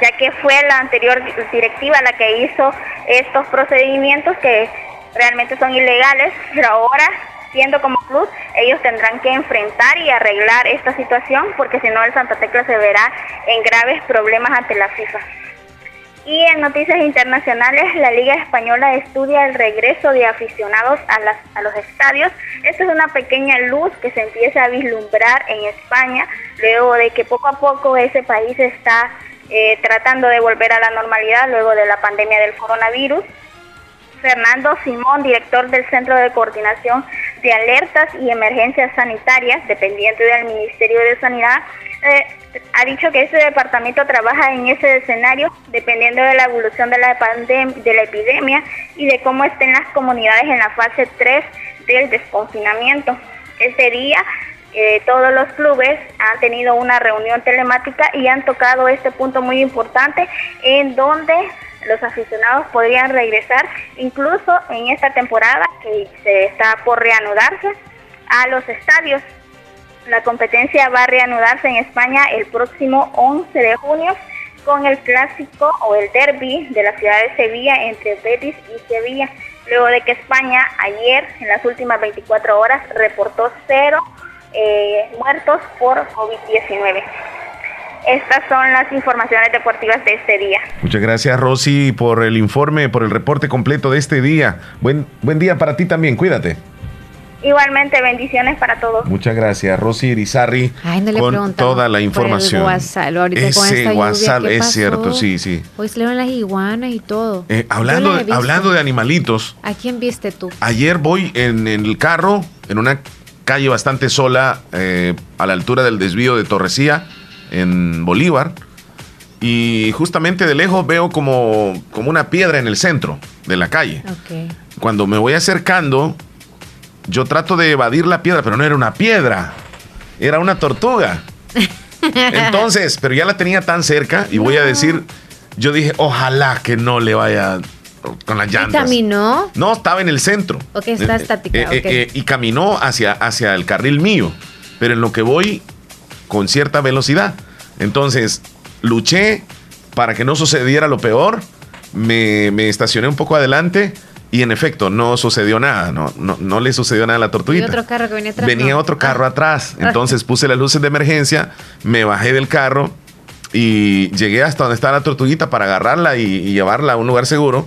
ya que fue la anterior directiva la que hizo estos procedimientos que realmente son ilegales, pero ahora, como club, ellos tendrán que enfrentar y arreglar esta situación, porque si no el Santa Tecla se verá en graves problemas ante la FIFA. Y en noticias internacionales, la Liga Española estudia el regreso de aficionados a, las, a los estadios. Esto es una pequeña luz que se empieza a vislumbrar en España, luego de que poco a poco ese país está eh, tratando de volver a la normalidad luego de la pandemia del coronavirus. Fernando Simón, director del Centro de Coordinación de Alertas y Emergencias Sanitarias, dependiente del Ministerio de Sanidad, eh, ha dicho que ese departamento trabaja en ese escenario dependiendo de la evolución de la, de la epidemia y de cómo estén las comunidades en la fase 3 del desconfinamiento. Ese día eh, todos los clubes han tenido una reunión telemática y han tocado este punto muy importante en donde los aficionados podrían regresar incluso en esta temporada que se está por reanudarse a los estadios. La competencia va a reanudarse en España el próximo 11 de junio con el clásico o el derby de la ciudad de Sevilla entre Betis y Sevilla, luego de que España ayer en las últimas 24 horas reportó cero eh, muertos por COVID-19. Estas son las informaciones deportivas de este día. Muchas gracias, Rosy, por el informe, por el reporte completo de este día. Buen, buen día para ti también, cuídate. Igualmente, bendiciones para todos. Muchas gracias, Rosy Irizarri, con toda la información. Ese WhatsApp es cierto, sí, sí. Hoy se las iguanas y todo. Eh, hablando, hablando de animalitos. ¿A quién viste tú? Ayer voy en, el carro, en una calle bastante sola, eh, a la altura del desvío de Torresía en Bolívar. Y justamente de lejos veo como, como una piedra en el centro de la calle. Cuando me voy acercando, yo trato de evadir la piedra, pero no era una piedra, era una tortuga. Entonces, pero ya la tenía tan cerca y voy a decir, yo dije, ojalá que no le vaya con las llantas. ¿Y caminó? No, estaba en el centro. Ok, está eh, estática. Eh, eh, y caminó hacia, hacia el carril mío, pero en lo que voy con cierta velocidad. Entonces, luché para que no sucediera lo peor, me, estacioné un poco adelante y en efecto no sucedió nada, no, no, le sucedió nada a la tortuguita. otro carro que venía atrás? Venía otro carro ah. atrás, entonces puse las luces de emergencia, me bajé del carro y llegué hasta donde estaba la tortuguita para agarrarla y llevarla a un lugar seguro,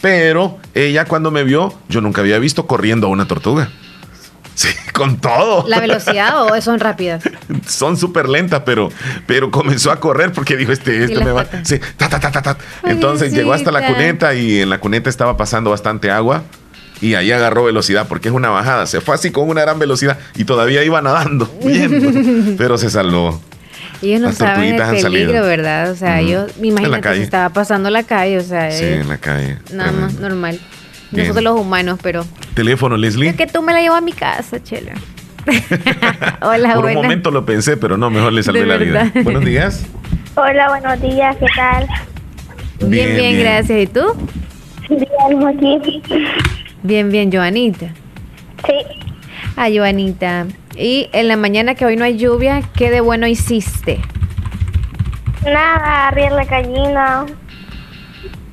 pero ella cuando me vio, yo nunca había visto corriendo a una tortuga. Sí, con todo. ¿La velocidad o son rápidas? son súper lentas, pero, pero comenzó a correr porque dijo, este, este me va. Sí, ta, ta, ta, ta, Entonces llegó hasta la cuneta y en la cuneta estaba pasando bastante agua y ahí agarró velocidad porque es una bajada. Se fue así con una gran velocidad y todavía iba nadando, bien, pero se salvó. Ellos no saben el peligro, ¿verdad? O sea, yo me imagino que estaba pasando la calle, o sea. Sí, en la calle. Nada más normal. Nosotros los humanos, pero. Teléfono, Leslie. Es que tú me la llevas a mi casa, Chela. Hola, Por un momento lo pensé, pero no, mejor le salvé la vida. Buenos días. Hola, buenos días, ¿qué tal? Bien, bien, gracias. ¿Y tú? Bien, aquí. Bien, bien, Joanita. Sí. Ah, Joanita. Y en la mañana que hoy no hay lluvia, ¿qué de bueno hiciste? Nada, arriar la gallina.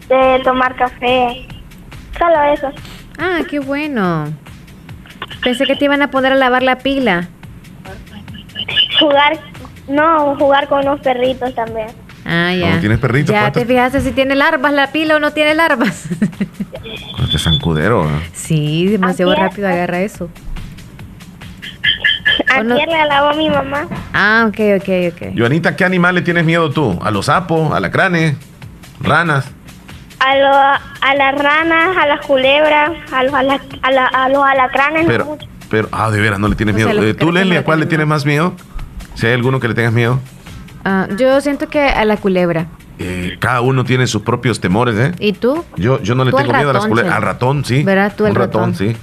de tomar café. Solo eso. Ah, qué bueno. Pensé que te iban a poner a lavar la pila. Jugar, no, jugar con unos perritos también. Ah, ya. ¿No tienes perrito? Ya ¿Cuántos? te fijaste si tiene larvas la pila o no tiene larvas. Este zancudero. ¿eh? sí, demasiado rápido agarra eso. Ayer le lavó a mi mamá. Ah, ok, ok, ok. Joanita, ¿qué animal le tienes miedo tú? ¿A los sapos, alacranes, ranas? A, lo, a las ranas, a las culebras, a los, ala- a la- a los alacranes. no Pero, mucho. pero, ah, de veras, no le tienes O sea, miedo. Eh, ¿Tú, Leslie, le a cuál le tienes más miedo? Si hay alguno que le tengas miedo. Ah, yo siento que a la culebra. Eh, cada uno tiene sus propios temores, ¿eh? ¿Y tú? Yo, yo no le tengo miedo a las culebras. Al ratón, sí. ¿Verdad? Tú al Un ratón, ratón. sí.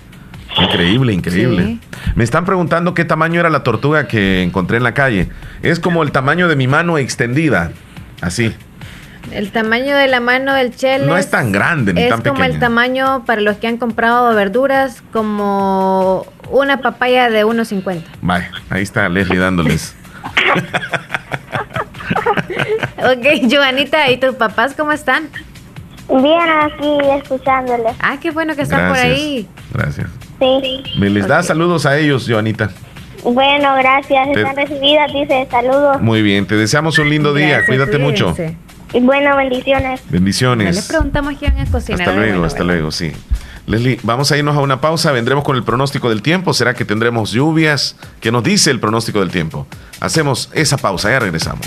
Increíble, increíble. Sí. Me están preguntando qué tamaño era la tortuga que encontré en la calle. Es como el tamaño de mi mano extendida. Así. El tamaño de la mano del chelo. No es tan grande ni es tan como el tamaño para los que han comprado verduras, como una papaya de 1.50. Vaya, ahí está Leslie dándoles. ok, Joanita, ¿y tus papás cómo están? Bien aquí escuchándole. Ah, qué bueno que están por ahí. Gracias. Sí. Me les da saludos a ellos, Joanita. Bueno, gracias. Te- Están recibidas, dice. Saludos. Muy bien, te deseamos un lindo día. Gracias, Cuídate mucho. cuídense. Y bueno, bendiciones. Ya le Bendiciones. preguntamos quién a cocinar. Hasta luego, bueno, hasta bueno. luego, sí. Leslie, vamos a irnos a una pausa, vendremos con el pronóstico del tiempo. ¿Será que tendremos lluvias? ¿Qué nos dice el pronóstico del tiempo? Hacemos esa pausa, ya regresamos.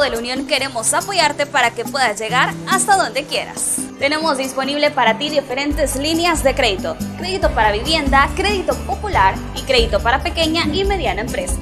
De la Unión queremos apoyarte para que puedas llegar hasta donde quieras. Tenemos disponible para ti diferentes líneas de crédito. Crédito para vivienda, crédito popular y crédito para pequeña y mediana empresa.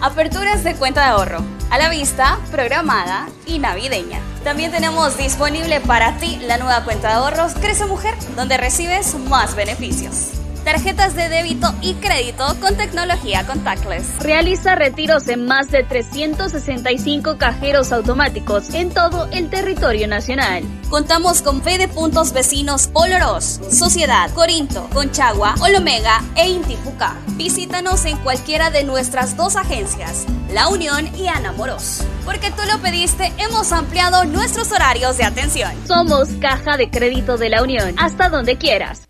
Aperturas de cuenta de ahorro, a la vista, programada y navideña. También tenemos disponible para ti la nueva cuenta de ahorros Crece Mujer, donde recibes más beneficios. Tarjetas de débito y crédito con tecnología contactless. Realiza retiros en más de 365 cajeros automáticos en todo el territorio nacional. Contamos con fe de puntos vecinos Olorós, Sociedad, Corinto, Conchagua, Olomega e Intipucá. Visítanos en cualquiera de nuestras dos agencias, La Unión y Ana Moros. Porque tú lo pediste, hemos ampliado nuestros horarios de atención. Somos Caja de Crédito de la Unión. Hasta donde quieras.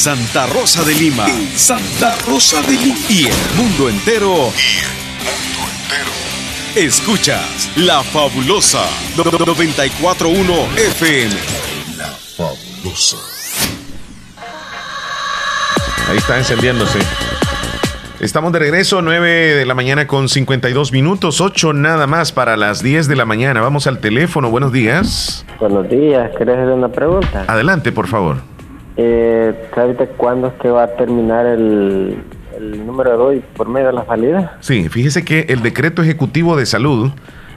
Santa Rosa de Lima. Santa Rosa de Lima. Y el mundo entero. Escuchas La Fabulosa 941 FM. La Fabulosa. Ahí está encendiéndose. Estamos de regreso, 9 de la mañana con 52 minutos, 8 nada más para las 10 de la mañana. Vamos al teléfono, buenos días. Buenos días, ¿querés hacer una pregunta? Adelante, por favor. Eh, ¿Sabes cuándo es que va a terminar el, el número de hoy por medio de la salida? Sí, fíjese que el decreto ejecutivo de salud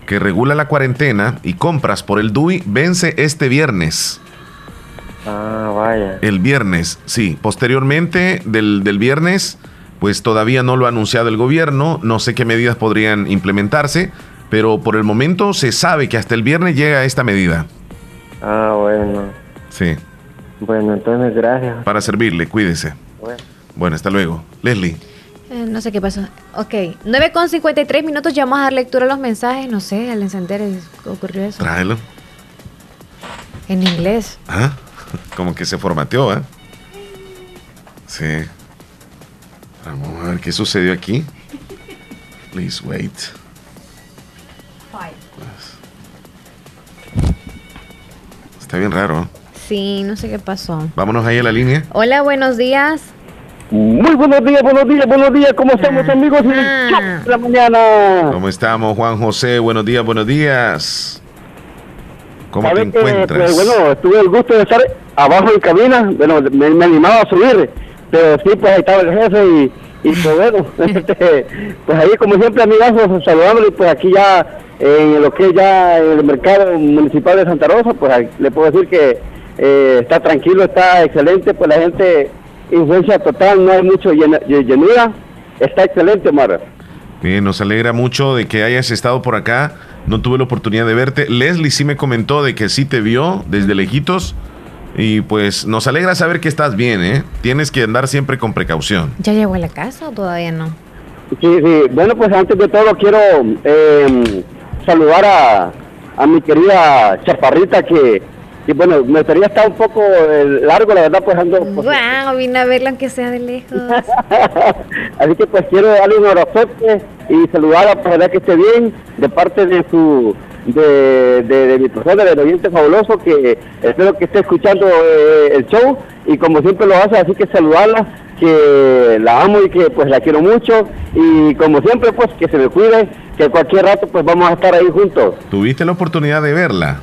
que regula la cuarentena y compras por el DUI vence este viernes. Ah, vaya. El viernes, sí. Posteriormente del, del viernes, pues todavía no lo ha anunciado el gobierno. No sé qué medidas podrían implementarse, pero por el momento se sabe que hasta el viernes llega esta medida. Ah, bueno. Sí. Bueno, entonces gracias. Para servirle, cuídese. Bueno. Bueno, hasta luego. Leslie. Eh, no sé qué pasó. Ok, 9 con 53 minutos, ya vamos a dar lectura a los mensajes. No sé, al encender ocurrió eso. Tráelo. En inglés. Ah, como que se formateó, ¿ah? Sí. Vamos a ver qué sucedió aquí. Please wait. Está bien raro. ¿eh? Sí, no sé qué pasó. Vámonos ahí a la línea. Hola, buenos días. Muy buenos días, buenos días, buenos días. ¿Cómo estamos, amigos? El show de la mañana. ¿Cómo estamos, Juan José? Buenos días, buenos días. ¿Cómo te ¿Sabe que, encuentras? pues, bueno, tuve el gusto de estar abajo en cabina. Bueno, me, me animaba a subir, pero sí, pues ahí estaba el jefe y, y pues bueno, este, pues ahí como siempre, amigazos, saludándole, pues aquí ya en lo que es ya en el mercado municipal de Santa Rosa, pues ahí le puedo decir que eh, está tranquilo, está excelente, pues la gente, influencia total, no hay mucho llena- llenura, está excelente, Omar. Bien, nos alegra mucho de que hayas estado por acá. No tuve la oportunidad de verte. Leslie sí me comentó de que sí te vio desde lejitos. Y pues nos alegra saber que estás bien, ¿eh? Tienes que andar siempre con precaución. ¿Ya llegó a la casa o todavía no? Sí, sí. Bueno, pues antes de todo quiero eh, saludar a, a mi querida Chaparrita que, que, bueno, me gustaría estar un poco eh, largo, la verdad, pues ando... pues, Wow, vine a verlo aunque sea de lejos. así que pues quiero darle un abrazote y saludarla, pues verdad que esté bien, de parte de su... De, de, de mi persona, del oyente fabuloso, que espero que esté escuchando eh, el show y como siempre lo hace, así que saludarla, que la amo y que pues la quiero mucho y como siempre pues que se me cuide, que cualquier rato pues vamos a estar ahí juntos. ¿Tuviste la oportunidad de verla?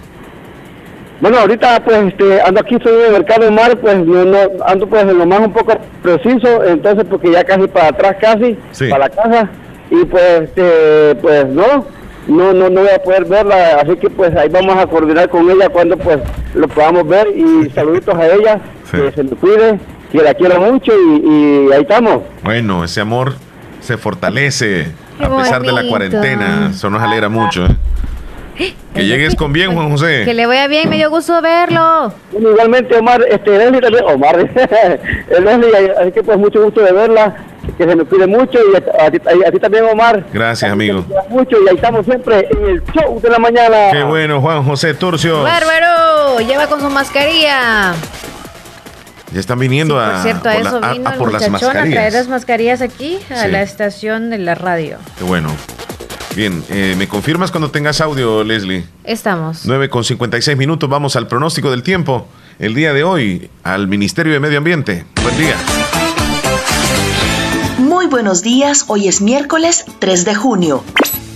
Bueno, ahorita pues este, ando aquí, soy en el mercado de mar, pues no, no, ando pues en lo más un poco preciso, entonces porque ya casi para atrás casi, Sí. para la casa, y pues este, pues no, no, no, no voy a poder verla, así que pues ahí vamos a coordinar con ella cuando pues lo podamos ver y saluditos a ella, que se me cuide, que la quiero mucho y, y ahí estamos. Bueno, ese amor se fortalece Qué a pesar de la cuarentena. Eso nos alegra mucho, ¿eh? Que llegues con bien, Juan José. Que le vaya bien, me dio gusto verlo. Bueno, igualmente, Omar, este, Leslie, también- Omar, Leslie, así que pues mucho gusto de verla, que se me cuide mucho y a, a ti, a ti también, Omar. Gracias, amigo. Mucho y ahí estamos siempre en el show de la mañana. Qué bueno, Juan José Turcio. Bárbaro, lleva con su mascarilla. Ya están viniendo Por a, cierto, a por la- eso a- vino a el por las muchachón a traer mascarillas. las mascarillas aquí a Sí. la estación de la radio. Qué bueno. Bien, eh, ¿me confirmas cuando tengas audio, Leslie? Estamos. 9 con 56 minutos, vamos al pronóstico del tiempo. El día de hoy, al Ministerio de Medio Ambiente. Buen día. Muy buenos días, hoy es miércoles 3 de junio.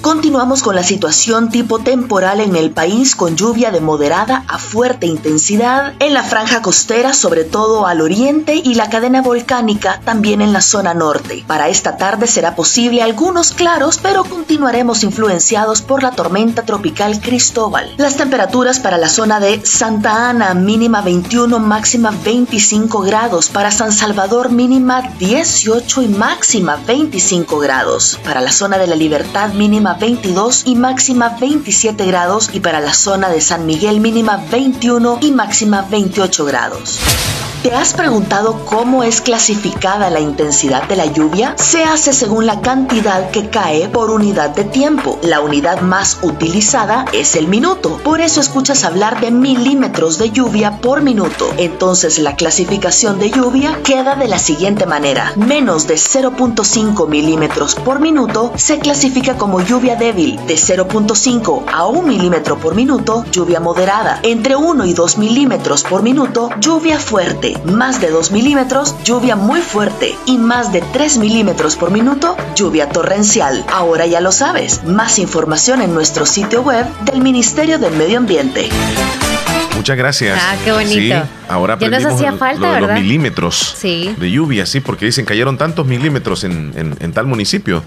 Continuamos con la situación tipo temporal en el país con lluvia de moderada a fuerte intensidad en la franja costera, sobre todo al oriente y la cadena volcánica también en la zona norte. Para esta tarde será posible algunos claros, pero continuaremos influenciados por la tormenta tropical Cristóbal. Las temperaturas para la zona de Santa Ana mínima 21, máxima 25 grados. Para San Salvador mínima 18 y máxima 25 grados. Para la zona de la Libertad mínima 22 y máxima 27 grados y para la zona de San Miguel mínima 21 y máxima 28 grados. ¿Te has preguntado cómo es clasificada la intensidad de la lluvia? Se hace según la cantidad que cae por unidad de tiempo. La unidad más utilizada es el minuto. Por eso escuchas hablar de milímetros de lluvia por minuto. Entonces la clasificación de lluvia queda de la siguiente manera. Menos de 0.5 milímetros por minuto se clasifica como lluvia débil. De 0.5 a 1 milímetro por minuto, lluvia moderada. Entre 1 y 2 milímetros por minuto, lluvia fuerte más de 2 milímetros, lluvia muy fuerte y más de 3 milímetros por minuto, lluvia torrencial. Ahora ya lo sabes. Más información en nuestro sitio web del Ministerio del Medio Ambiente. Muchas gracias. Ah, qué bonito. Sí, ahora Ya nos hacía falta, lo de los ¿verdad? milímetros Sí. de lluvia, sí, porque dicen cayeron tantos milímetros en, en- en tal municipio.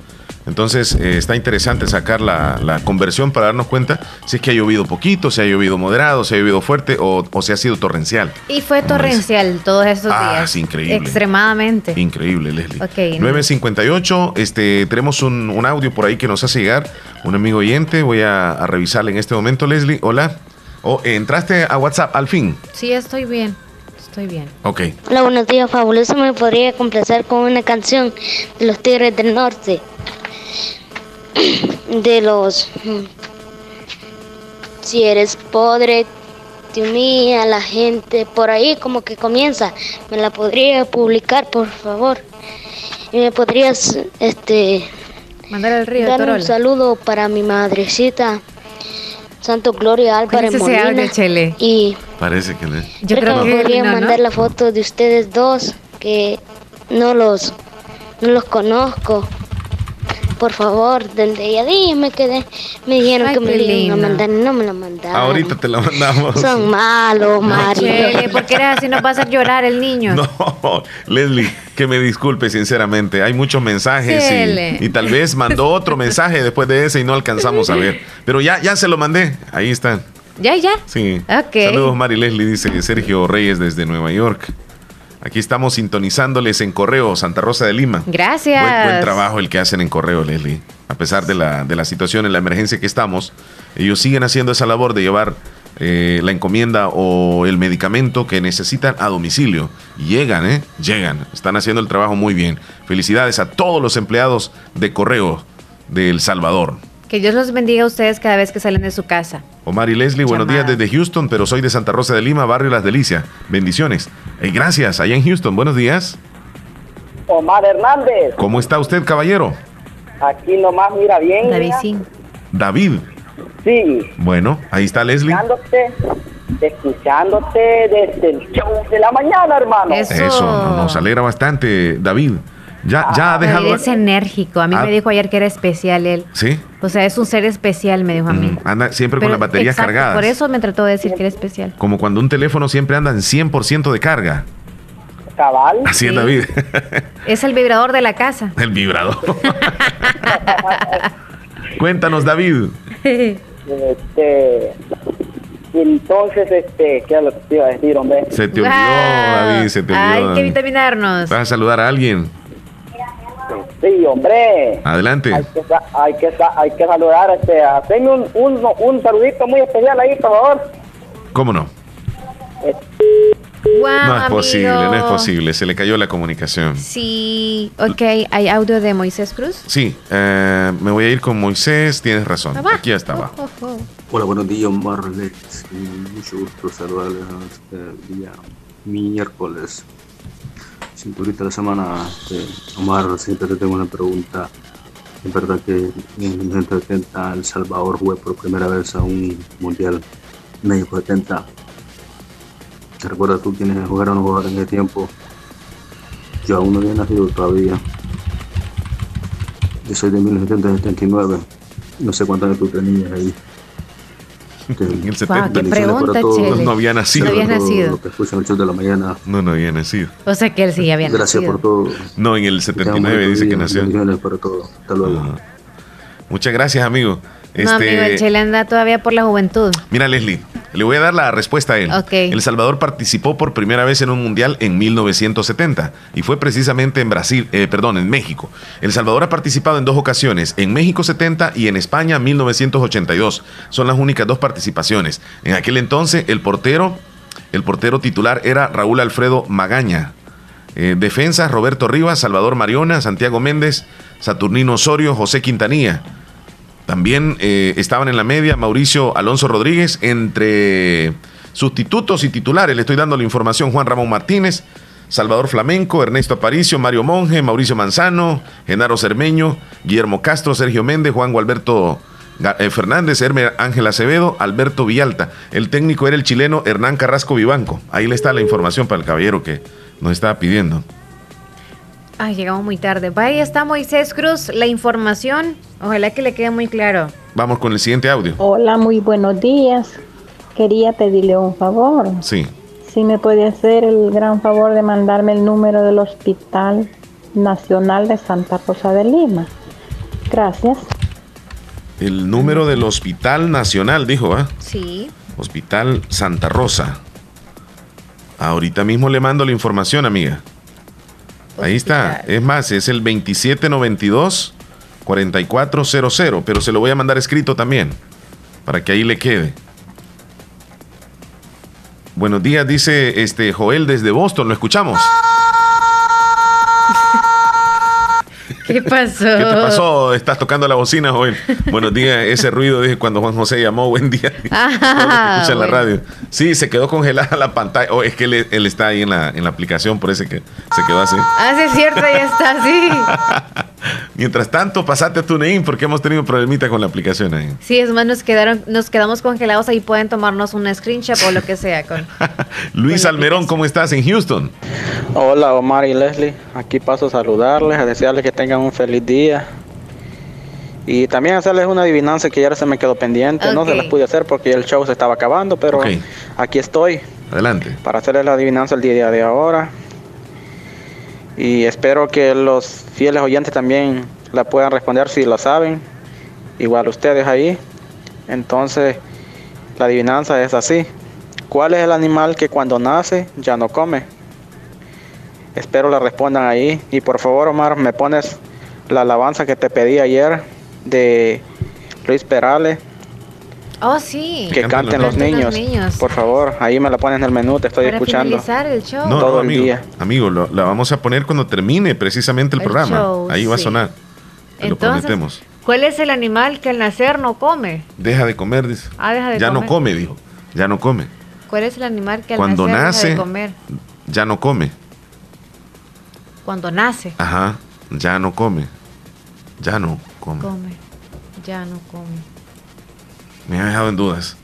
Entonces eh, está interesante sacar la, la conversión para darnos cuenta si es que ha llovido poquito, si ha llovido moderado, si ha llovido fuerte o, o si ha sido torrencial. Y fue torrencial todos estos Ah, días. es increíble. Extremadamente. Increíble, Leslie. Ok. 958, este, tenemos un, un audio por ahí que nos hace llegar, un amigo oyente, voy a, a revisarle en este momento, Leslie. Hola. Oh, ¿Entraste a WhatsApp al fin? Sí, estoy bien. Estoy bien. Ok. Hola, buenos días, fabuloso. Me podría complacer con una canción de los Tigres del Norte. De los. mm, Si eres pobre, te humilla la gente. Por ahí, como que comienza. ¿Me la podría publicar, por favor? Y me podrías, este. Mandar al río, Dar un saludo para mi madrecita. Santo Gloria Álvarez Molina. audio, Chele? Y Parece que no. Yo creo que ¿no? mandar la foto de ustedes dos, que no los, no los conozco. Por favor, desde ya días me quedé, me dijeron Ay, que me qué la iban a lindo. mandar, no me la mandaron. Ahorita te la mandamos. Son malos, Mario. Chele, ¿por qué eres así? Nos va a hacer llorar el niño. No, Leslie, que me disculpe sinceramente. Hay muchos mensajes y, y tal vez mandó otro mensaje después de ese y no alcanzamos a ver. Pero ya, ya se lo mandé. Ahí está. Ya, ya. Sí. Ok. Saludos, Mari Leslie, dice Sergio Reyes desde Nueva York. Aquí estamos sintonizándoles en correo Santa Rosa de Lima. Gracias. Buen, buen trabajo el que hacen en correo, Leslie. A pesar de la, de la situación, en la emergencia que estamos, ellos siguen haciendo esa labor de llevar eh, la encomienda o el medicamento que necesitan a domicilio. Llegan, ¿eh? Llegan. Están haciendo el trabajo muy bien. Felicidades a todos los empleados de correo de El Salvador. Que Dios los bendiga a ustedes cada vez que salen de su casa. Omar y Leslie, buenos días desde Houston, pero soy de Santa Rosa de Lima, barrio Las Delicias. Bendiciones. Y gracias, allá en Houston. Buenos días. Omar Hernández, ¿Cómo está usted, caballero? aquí nomás mira bien. David, mira. sí. David. Sí, Bueno, ahí está Leslie. escuchándote, escuchándote desde el show de la mañana, hermano. Eso, no- nos alegra bastante, David. Ya, ya ha David dejado. es enérgico. A mí Ah. me dijo ayer que era especial él. Sí, O sea, es un ser especial, me dijo a mí. anda siempre con las baterías exacto, cargadas. Por eso me trató de decir que era especial. Como cuando un teléfono siempre anda en 100% de carga. Cabal. Así es, David. Es el vibrador de la casa. El vibrador. Cuéntanos, David. Este, entonces, este, ¿qué es lo que te iba a decir, hombre? Se te olvidó, Wow. David, se te olvidó. Hay que vitaminarnos. Vas a saludar a alguien. Sí, hombre. Adelante. Hay que, hay que, hay que saludar, este, hacerme un, un, un saludito muy especial ahí, por favor. ¿Cómo no? Guau, No es posible, no es posible. Se le cayó la comunicación. Sí, ok. ¿Hay audio de Moisés Cruz? Sí, eh, me voy a ir con Moisés. Tienes razón. Ah. Aquí está abajo. Oh, oh. Hola, buenos días. Y Mucho gusto saludarles a este día miércoles. Cinturita de la semana. este, Omar, siempre te tengo una pregunta. Es verdad que en 1970 El Salvador fue por primera vez a un mundial México 70. ¿Te recuerdas tú quiénes jugaron o jugaron en ese tiempo? Yo aún no había nacido todavía. Yo soy de 1979. no sé cuántos años tú tenías ahí. En el 70. qué pregunta. No había nacido. No había nacido. Lo que escuchan el show de la mañana. No, no había nacido. O sea que él sí había Gracias nacido. por todo. No, en el 79 dice que nació. Bendiciones para todo. Hasta luego. Ajá. Muchas gracias, amigo. No, Este, amigo, el Chele anda todavía por la juventud. Mira, Leslie, le voy a dar la respuesta a él. El Salvador participó por primera vez en un mundial en 1970 y fue precisamente en Brasil, eh, perdón, en México. El Salvador ha participado en dos ocasiones, en México 70 y en España 1982. Son las únicas dos participaciones. En aquel entonces el portero, el portero titular era Raúl Alfredo Magaña. Eh, defensas, Roberto Rivas, Salvador Mariona, Santiago Méndez, Saturnino Osorio, José Quintanilla. También eh, estaban en la media Mauricio Alonso Rodríguez, entre sustitutos y titulares. Le estoy dando la información. Juan Ramón Martínez, Salvador Flamenco, Ernesto Aparicio, Mario Monge, Mauricio Manzano, Genaro Cermeño, Guillermo Castro, Sergio Méndez, Juan Gualberto eh, Fernández, Herme Ángel Acevedo, Alberto Villalta. El técnico era el chileno Hernán Carrasco Vivanco. Ahí le está la información para el caballero que nos estaba pidiendo. Ay, llegamos muy tarde. Ahí está Moisés Cruz, la información. Ojalá que le quede muy claro. Vamos con el siguiente audio. Hola, muy buenos días. Quería pedirle un favor. Sí. Si me puede hacer el gran favor de mandarme el número del Hospital Nacional de Santa Rosa de Lima. Gracias. El número del Hospital Nacional, dijo, ¿ah? Sí. Hospital Santa Rosa. Ahorita mismo le mando la información, amiga. Ahí está. Es más, es el 2792-4400, pero se lo voy a mandar escrito también, para que ahí le quede. Buenos días, dice este Joel desde Boston, lo escuchamos. ¿Qué pasó? ¿Qué te pasó? Estás tocando la bocina, Joel. Buenos días, ese ruido dije cuando Juan José llamó, buen día. Ah, escucha en la bueno. radio. Sí, se quedó congelada la pantalla. Oh, es que él, él está ahí en la, en la aplicación, por eso que se quedó así. Ah, sí, es cierto, ya está así. Mientras tanto, pasate a TuneIn porque hemos tenido problemita con la aplicación ahí. Sí, es más, nos, quedaron, nos quedamos congelados. Ahí pueden tomarnos un screenshot o lo que sea. Con... Luis Almerón, ¿cómo estás en Houston? Hola Omar y Leslie, aquí paso a saludarles, a desearles que tengan un feliz día y también hacerles una adivinanza que ya se me quedó pendiente, no se las pude hacer porque el show se estaba acabando, pero Ok. aquí estoy Adelante. para hacerles la adivinanza el día de ahora y espero que los fieles oyentes también la puedan responder si lo saben, igual ustedes ahí. Entonces, la adivinanza es así. ¿Cuál es el animal que cuando nace ya no come? Espero la respondan ahí. Y por favor, Omar, me pones la alabanza que te pedí ayer de Luis Perales, Oh, sí. que canten los Canten niños. Por favor, ahí me la pones en el menú, te estoy Para escuchando. el show. No, Todo no, el amigo. día. Amigo, lo- la vamos a poner cuando termine precisamente el, El programa. show, ahí va a sonar. Te lo Entonces, prometemos. ¿cuál es el animal que al nacer no come? Deja de comer, dice. Ah, deja de ya comer. no come, dijo. Ya no come. ¿Cuál es el animal que al Cuando nacer nace- deja de comer? Ya no come. Cuando nace, Ajá. Ya no come. Ya no come. come. Ya no come. Me ha dejado en dudas.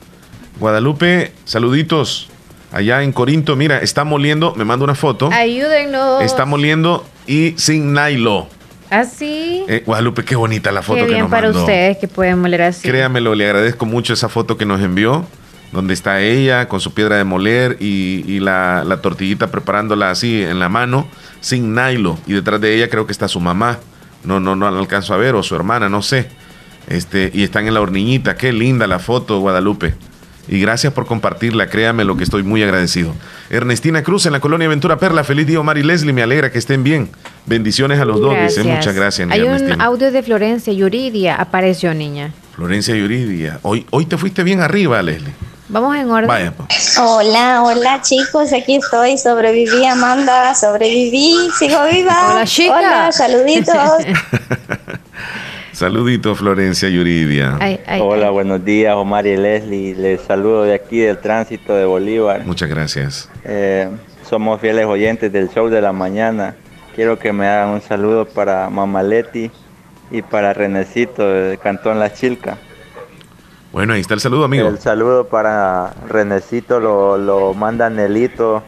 Guadalupe, saluditos. Allá en Corinto, mira, está moliendo, me manda una foto. Ayúdennos. Está moliendo y sin nylon. Así. Eh, Guadalupe, qué bonita la foto Qué que bien nos para mandó. ustedes que pueden moler así. Créamelo, le agradezco mucho esa foto que nos envió, donde está ella con su piedra de moler y, y la, la tortillita preparándola así en la mano, sin nylon. Y detrás de ella creo que está su mamá. No, no, no la alcanzo a ver, o su hermana, no sé. Este, y están en la hornillita. Qué linda la foto, Guadalupe. Y gracias por compartirla, créame lo que estoy muy agradecido. Ernestina Cruz en la colonia Ventura Perla, feliz día Omar y Leslie, me alegra que estén bien. Bendiciones a los dos, dice. Muchas gracias, Hay un Ernestina. audio de Florencia Yuridia. Apareció, niña. Florencia Yuridia. Hoy, hoy te fuiste bien arriba, Leslie. Vamos en orden. Vaya, pues. Hola, hola chicos, aquí estoy, sobreviví Amanda, sobreviví, sigo viva. Hola, chica. Hola, saluditos. Saludito, Florencia Yuridia. Hola, buenos días, Omar y Leslie. Les saludo de aquí del tránsito de Bolívar. Muchas gracias. Eh, somos fieles oyentes del show de la mañana. Quiero que me hagan un saludo para Mamá Leti y para Renecito de Cantón La Chilca. Bueno, ahí está el saludo, amigo. El saludo para Renecito lo, lo manda Nelito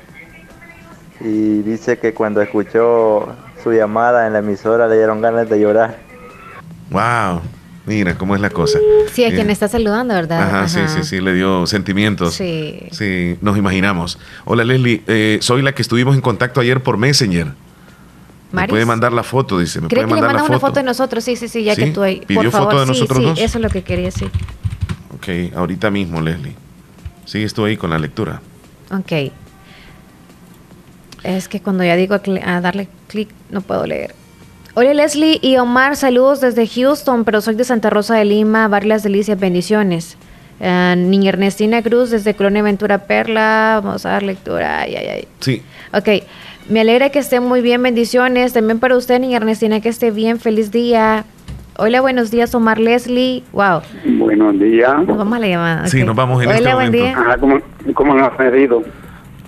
y dice que cuando escuchó su llamada en la emisora le dieron ganas de llorar. Wow. Mira cómo es la cosa. Sí, a Eh, quien está saludando, ¿verdad? Ajá, sí, sí, sí, le dio sentimientos. Sí. Sí, nos imaginamos. Hola Leslie, eh, soy la que estuvimos en contacto ayer por Messenger. Me Maris. puede mandar la foto, dice. ¿Me puede que le mandar la mandas foto? una foto de nosotros, sí, sí, sí, ya ¿Sí? que tú ahí. ¿Pidió por favor, foto de sí, nosotros sí, dos? eso es lo que quería, sí. Ok, ahorita mismo, Leslie. Sí, estoy ahí con la lectura. Ok. Es que cuando ya digo a darle clic, no puedo leer. Hola Leslie y Omar, saludos desde Houston, pero soy de Santa Rosa de Lima, Barrio Las Delicias, bendiciones. Eh, Niña Ernestina Cruz desde Colonia Ventura Perla, vamos a dar lectura, ay, ay, ay. Sí. Ok, me alegra que esté muy bien, bendiciones. También para usted, Niña Ernestina, que esté bien, feliz día. Hola, buenos días, Omar Leslie. Wow. Buenos días. Nos vamos a la llamada. Sí, nos vamos en Hola, este buen momento. día. Ajá, ¿cómo, cómo han amanecido?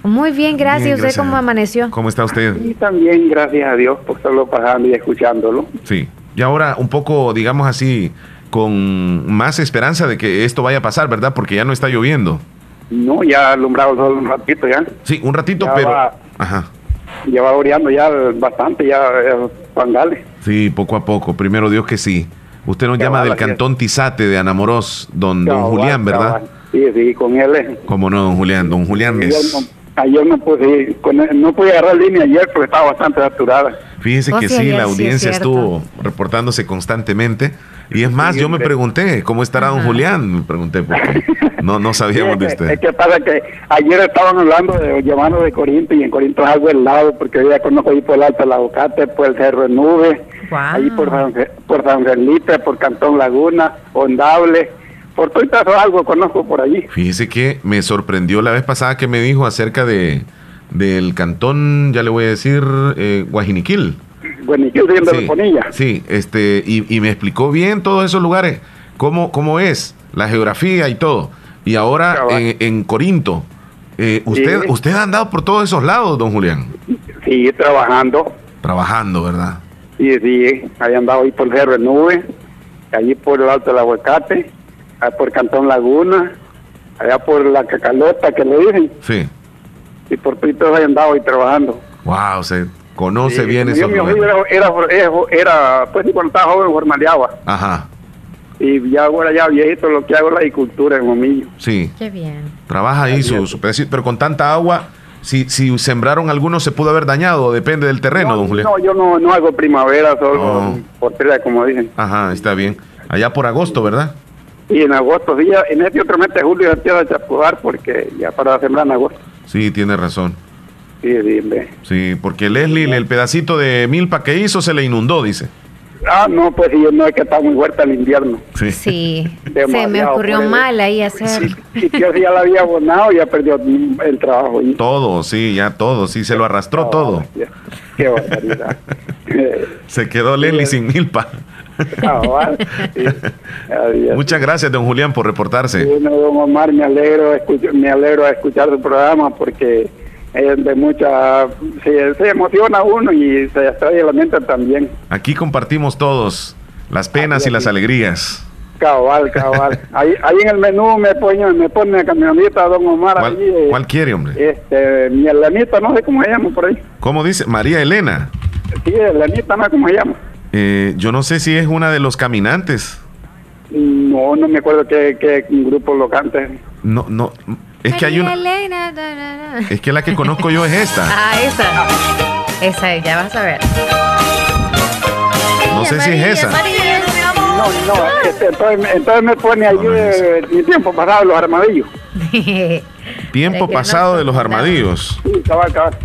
Muy bien, gracias. Bien, ¿Usted gracias. cómo amaneció? ¿Cómo está usted? Y también gracias a Dios por estarlo pasando y escuchándolo. Sí. Y ahora un poco, digamos así, con más esperanza de que esto vaya a pasar, ¿verdad? Porque ya no está lloviendo. No, ya ha alumbrado el sol un ratito ya. Sí, un ratito, Ya pero... va. Ajá. Ya va oreando ya bastante, ya pangales. Sí, poco a poco. Primero Dios que sí. Usted nos llama del cantón Tizate de Anamorós, don, don Julián, ¿verdad? Sí, sí, con él. ¿Cómo no, don Julián? Don Julián es... ayer no pude, no pude agarrar línea ayer porque estaba bastante saturada. Fíjese Oh, que sí, la sí, es audiencia estuvo reportándose constantemente. Y es más, yo me pregunté, ¿cómo estará don Julián? Me pregunté, porque no, no sabíamos de es, que, usted. es que pasa que ayer estaban hablando de llamando de Corinto y en Corinto es algo helado porque yo ya conozco ahí por el Alto del Aguacate, por el Cerro de Nube, ahí por San, por San Felipe, por Cantón Laguna, Ondable, por todo algo conozco por allí. Fíjese que me sorprendió la vez pasada que me dijo acerca de del cantón, ya le voy a decir, eh, Guajiniquil. Soy de Sí, sí, este, y, y me explicó bien todos esos lugares, cómo, cómo es, la geografía y todo. Y ahora en, en Corinto, eh, usted, Sí. usted ha andado por todos esos lados, don Julián. Sí, trabajando. Trabajando, ¿verdad? Sí, sí, ahí andaba ahí por el Cerro de Nube, allí por el Alto del Aguacate, allá por Cantón Laguna, allá por la Cacalota que le dicen, Sí. y por todo ahí andaba ahí trabajando. Wow, se conoce Sí, bien yo, lugares. oficio era, era, era, pues cuando estaba joven formaleaba. Ajá, Y ya ahora ya viejito lo que hago es la agricultura en Momillo. sí. Qué bien. Trabaja ahí su, su pedacito, pero con tanta agua, si, si sembraron algunos se pudo haber dañado, depende del terreno, don Julián. No, yo no, no hago primavera, solo por tierra, como dicen. Ajá, está bien. Allá por agosto, ¿verdad? Y en agosto, sí, en este otro mes de julio ya empieza a chapudar porque ya para sembrar en agosto. Sí, tiene razón. Sí, sí, ve. Sí, porque Leslie, el pedacito de milpa que hizo se le inundó, dice. Ah, no, pues sí, no es que está muy fuerte el invierno. Sí. Sí. Se me ocurrió mal ahí hacer. Y yo sí ya la había abonado, ya perdió el trabajo. Y, Todo, sí, ya todo, sí, se lo arrastró todo. qué barbaridad. Se quedó Leslie sin milpa. Adiós. Muchas gracias, don Julián, por reportarse. Bueno, don Omar, me alegro, escuch- me alegro a escuchar su programa porque es de mucha... Se, se emociona uno y se extrae la mente también. Aquí compartimos todos las penas y las alegrías. Cabal, cabal. ahí, ahí en el menú me pone, me pone la camioneta don Omar. ¿Cuál, ahí, eh, cuál quiere, hombre? Este, mi Elenita, no sé cómo se llama por ahí. ¿Cómo dice? María Elena. Sí, Elenita, no sé cómo se llama. Eh, yo no sé si es una de los caminantes. No, no me acuerdo qué, qué grupo lo canta. No, no. Es que hay una. Es que la que conozco yo es esta. Ah, esa. Esa, ya vas a ver. No sé si es esa. No, no, este, entonces, me- entonces me pone allí eh, mi tiempo pasado los armadillos. Tiempo Es pasado no- de los armadillos. Sí, cabal, cabal.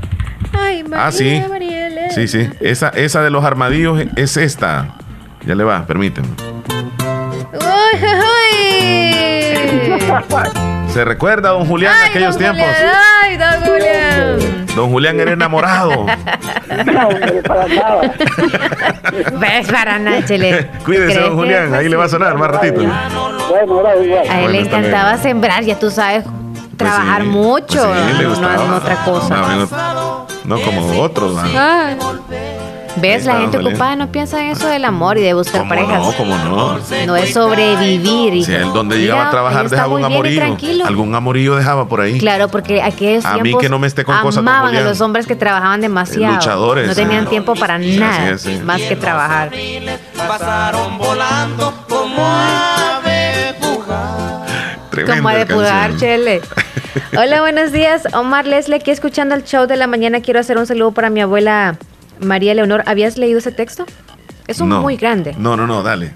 Ay, Ah, sí. María. Sí, sí. Esa, esa de los armadillos es esta. Ya le va, permíteme. Uy, uy, uy. ¿Se recuerda, don Julián, Ay, aquellos don tiempos? Julián, Ay, don Julián. Don Julián era enamorado. No, hombre, para nada. Ves para nada, chele. Cuídese, ¿Crees don Julián. Ahí le va a sonar más ratito. Bueno, ahora igual. A él le encantaba sembrar, ya tú sabes, trabajar sí, mucho. pues sí, le no gustaba. en otra cosa. No, no, no como otros. Ay. ¿Ves? La gente ocupada no piensa en eso del amor y de buscar ¿Cómo parejas. no? ¿Cómo no? No es sobrevivir. y- Si él donde Mira, llegaba a trabajar dejaba un tranquilo. Algún amorillo dejaba por ahí. Claro, porque aquellos A mí que no me esté con cosas, amaban a los hombres que trabajaban demasiado. Luchadores, No tenían ah. tiempo para Así nada es, sí. más que trabajar. Pasaron volando como Como Tremenda Como de canción. chele. Hola, buenos días. Omar Leslie, aquí escuchando el show de la mañana. Quiero hacer un saludo para mi abuela María Leonor. ¿Habías leído ese texto? Es un No. muy grande. No, no, no, dale.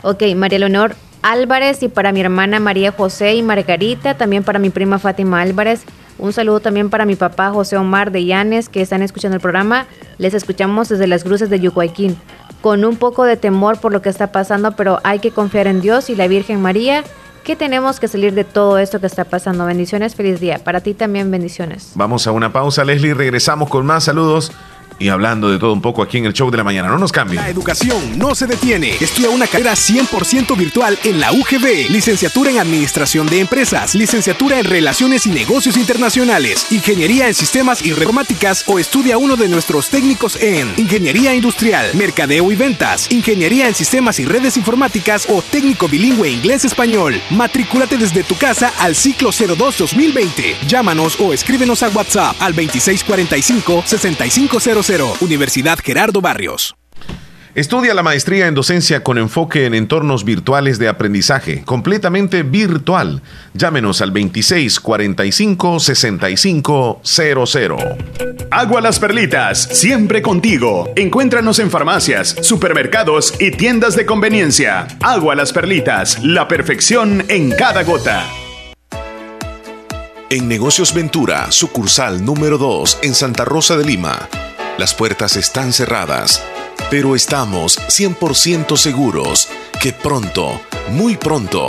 Ok, María Leonor Álvarez y para mi hermana María José y Margarita, también para mi prima Fátima Álvarez. Un saludo también para mi papá José Omar de Llanes, que están escuchando el programa. Les escuchamos desde las cruces de Yucuayquín, con un poco de temor por lo que está pasando, pero hay que confiar en Dios y la Virgen María, que tenemos que salir de todo esto que está pasando. Bendiciones, feliz día. Para ti también bendiciones. Vamos a una pausa, Leslie. Regresamos con más saludos y hablando de todo un poco aquí en el show de la mañana. No nos cambien. La educación no se detiene. Estudia una carrera 100% virtual en la UGB. Licenciatura en Administración de Empresas. Licenciatura en Relaciones y Negocios Internacionales. Ingeniería en Sistemas y Informáticas o estudia uno de nuestros técnicos en Ingeniería Industrial, Mercadeo y Ventas, Ingeniería en Sistemas y Redes Informáticas o técnico bilingüe inglés-español. Matrículate desde tu casa al ciclo 02-2020. Llámanos o escríbenos a WhatsApp al 2645-6500. Universidad Gerardo Barrios. Estudia la maestría en docencia con enfoque en entornos virtuales de aprendizaje, completamente virtual. Llámenos al 2645 6500. Agua Las Perlitas, siempre contigo. Encuéntranos en farmacias, supermercados y tiendas de conveniencia. Agua Las Perlitas, la perfección en cada gota. En Negocios Ventura, sucursal número 2 en Santa Rosa de Lima. Las puertas están cerradas, pero estamos 100% seguros que pronto, muy pronto,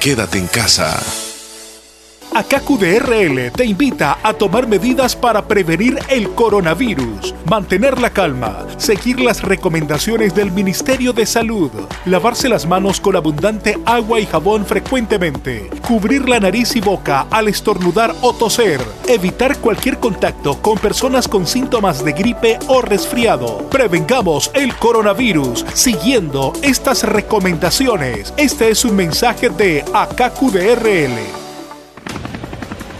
Quédate en casa. Akaku DRL te invita a tomar medidas para prevenir el coronavirus, mantener la calma, seguir las recomendaciones del Ministerio de Salud, lavarse las manos con abundante agua y jabón frecuentemente, cubrir la nariz y boca al estornudar o toser, evitar cualquier contacto con personas con síntomas de gripe o resfriado. Prevengamos el coronavirus siguiendo estas recomendaciones. Este es un mensaje de Akaku DRL.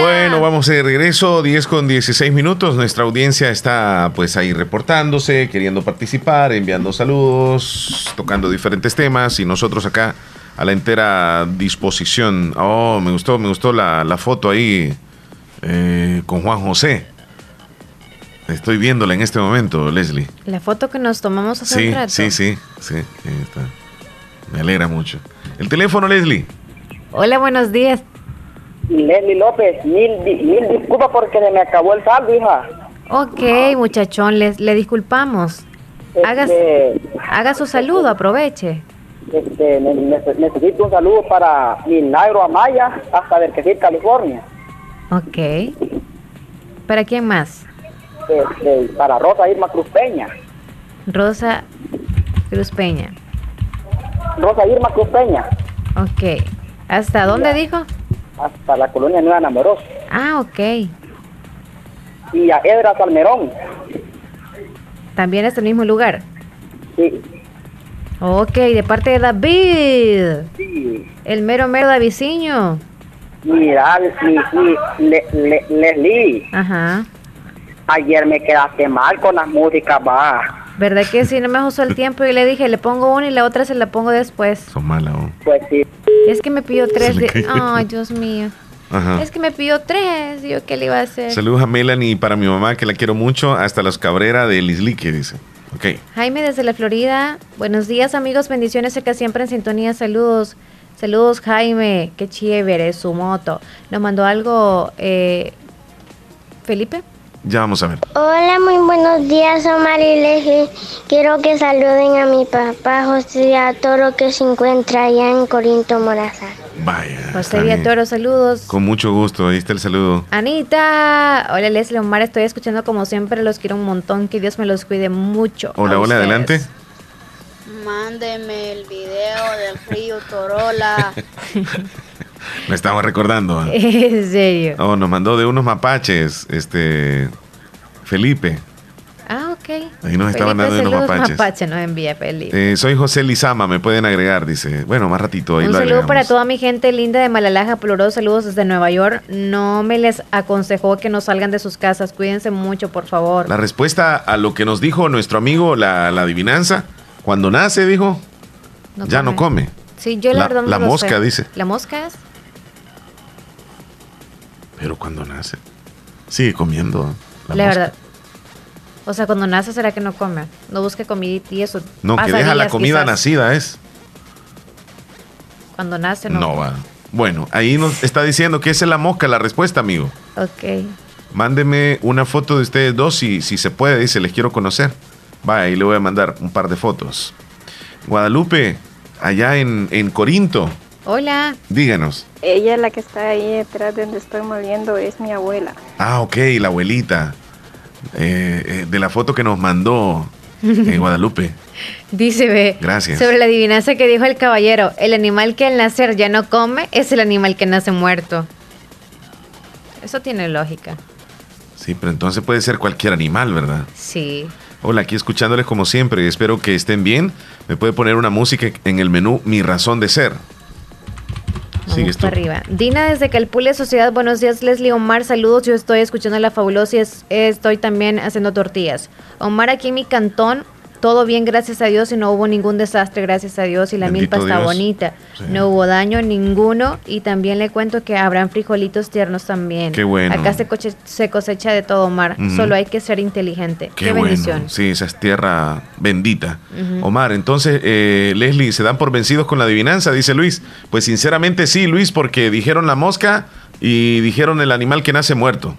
Bueno, vamos de regreso, 10 con 16 minutos. Nuestra audiencia está pues ahí reportándose, queriendo participar, enviando saludos, tocando diferentes temas y nosotros acá a la entera disposición. Oh, me gustó, me gustó la, la foto ahí eh, con Juan José. Estoy viéndola en este momento, Leslie. La foto que nos tomamos hace Sí, un rato. sí, sí, sí. ahí está. Me alegra mucho. El teléfono, Leslie. Hola, buenos días. Leslie López, mil, mil disculpas porque se me acabó el saldo, hija. Ok, muchachón, les, le disculpamos. Haga, Este- haga su saludo, aproveche. Este, ne- ne- necesito un saludo para Milagro Amaya hasta Berquecir, California. Ok. ¿Para quién más? Este, para Rosa Irma Cruz Peña. Rosa Cruz Peña. Rosa Irma Cruz Peña, Ok. ¿Hasta dónde dijo? Hasta la colonia Nueva Namoros. Ah, ok. Y a Edra Salmerón. También es el mismo lugar. Sí. Ok, de parte de David. Sí. El mero mero Daviciño. Mira, mi, mi- Le- Le- Leslie, Ajá. ayer me quedaste mal con las músicas, va. ¿Verdad que sí? No me ajustó el tiempo y le dije, le pongo una y la otra se la pongo después. Son malas, oh. Pues sí. Es que me pidió tres. de-. Ay, Dios mío. Ajá. Es que me pidió tres. Yo, ¿qué le iba a hacer? Saludos a Melanie para mi mamá, que la quiero mucho, hasta los Cabrera de Lislique, dice. Ok. Jaime desde la Florida. Buenos días, amigos. Bendiciones acá siempre en sintonía. Saludos. Saludos, Jaime. Qué chévere su moto. Nos mandó algo, eh, Felipe. Ya vamos a ver. Hola, muy buenos días, Omar y Leslie. Quiero que saluden a mi papá José y a Toro que se encuentra allá en Corinto Morazán. Vaya. José. Villatoro, saludos. Con mucho gusto, ahí está el saludo. Anita. Hola, Leslie Omar. Estoy escuchando como siempre. Los quiero un montón. Que Dios me los cuide mucho. Hola, hola, ustedes. adelante. Mándeme el video del río Torola. Me estamos recordando. ¿eh? En serio. Oh, nos mandó de unos mapaches, este Felipe. Ah, ok. Ahí nos está Felipe, mandando unos mapaches. mapache nos envía Felipe. Eh, soy José Lizama, me pueden agregar, dice. Bueno, más ratito ahí Un lo saludo agregamos. para toda mi gente linda de Malalaja, Ploró, saludos desde Nueva York. No me les aconsejó que no salgan de sus casas, cuídense mucho, por favor. La respuesta a lo que nos dijo nuestro amigo, la, la adivinanza, cuando nace, dijo, No ya no come. Sí, yo la, La- verdad no la mosca, sé. dice. ¿La mosca es? Pero cuando nace, sigue comiendo. La, La, verdad. O sea, cuando nace será que no come. No busque comida y eso. No, que deja la comida quizás. nacida, es. Cuando nace no. No va. Bueno, ahí nos está diciendo que esa es la mosca, la respuesta, amigo. Ok. Mándeme una foto de ustedes dos si, si se puede, dice, les quiero conocer. Va, ahí le voy a mandar un par de fotos. Guadalupe, allá en, en Corinto, Hola. díganos. Ella, la que está ahí detrás de donde estoy moviendo, es mi abuela. Ah, ok, la abuelita. Eh, eh, de la foto que nos mandó eh, Guadalupe. Dice, ve. Gracias. Sobre la adivinanza que dijo el caballero, el animal que al nacer ya no come es el animal que nace muerto. Eso tiene lógica. Sí, pero entonces puede ser cualquier animal, ¿verdad? Sí. Hola, aquí escuchándoles como siempre. Espero que estén bien. Me puede poner una música en el menú Mi Razón de Ser. Vamos para arriba. Dina desde Calpule Sociedad, buenos días Leslie Omar, saludos, yo estoy escuchando la fabulosa y es- estoy también haciendo tortillas. Omar aquí en mi cantón, todo bien gracias a Dios y no hubo ningún desastre gracias a Dios y la Bendito milpa está Dios. bonita, Sí. no hubo daño ninguno y también le cuento que habrán frijolitos tiernos también. Qué bueno. Acá se, coche- se cosecha de todo Omar, Ujú. solo hay que ser inteligente. Qué, Qué, bendición. bueno. Sí, esa es tierra bendita. Omar, entonces, eh, Leslie, ¿se dan por vencidos con la adivinanza? Dice Luis. Pues sinceramente sí, Luis, porque dijeron la mosca y dijeron el animal que nace muerto.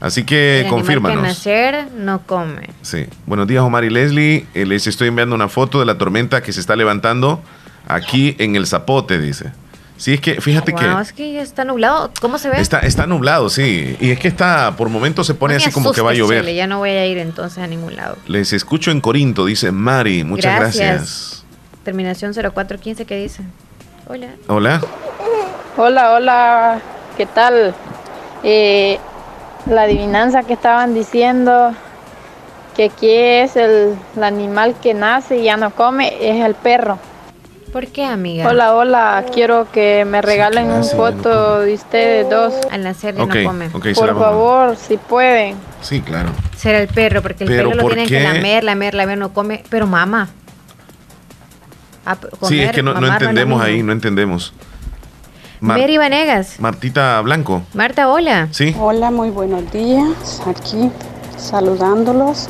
Así que El animal que confírmanos. nacer no come. Sí. Buenos días, Omar y Leslie. Eh, les estoy enviando una foto de la tormenta que se está levantando aquí en el Zapote, dice. Sí, es que fíjate Wow, que es que ya está nublado. ¿Cómo se ve? está, está nublado, sí. Y es que está, por momentos se pone No así como que va a llover. Chele, ya no voy a ir entonces a ningún lado. Les escucho en Corinto, dice Mari. Muchas Gracias. gracias. Terminación 0415, ¿qué dice? Hola. Hola. Hola, hola, ¿qué tal? Eh, la adivinanza que estaban diciendo que aquí es el, el animal que nace y ya no come, es el perro. ¿Por qué, amiga? Hola, hola. Quiero que me regalen una clase, foto de ustedes dos. Al nacer de Ok, no come. ok, se la Por favor, si pueden. Sí, claro. Será el perro, porque el perro lo ¿por tienen que lamer, lamer, lamer, no come. Pero mamá. Ah, sí, es que no, entendemos ahí, no entendemos. Mar- Mary Vanegas. Martita Blanco. Marta, hola. Sí. Hola, muy buenos días. Aquí saludándolos.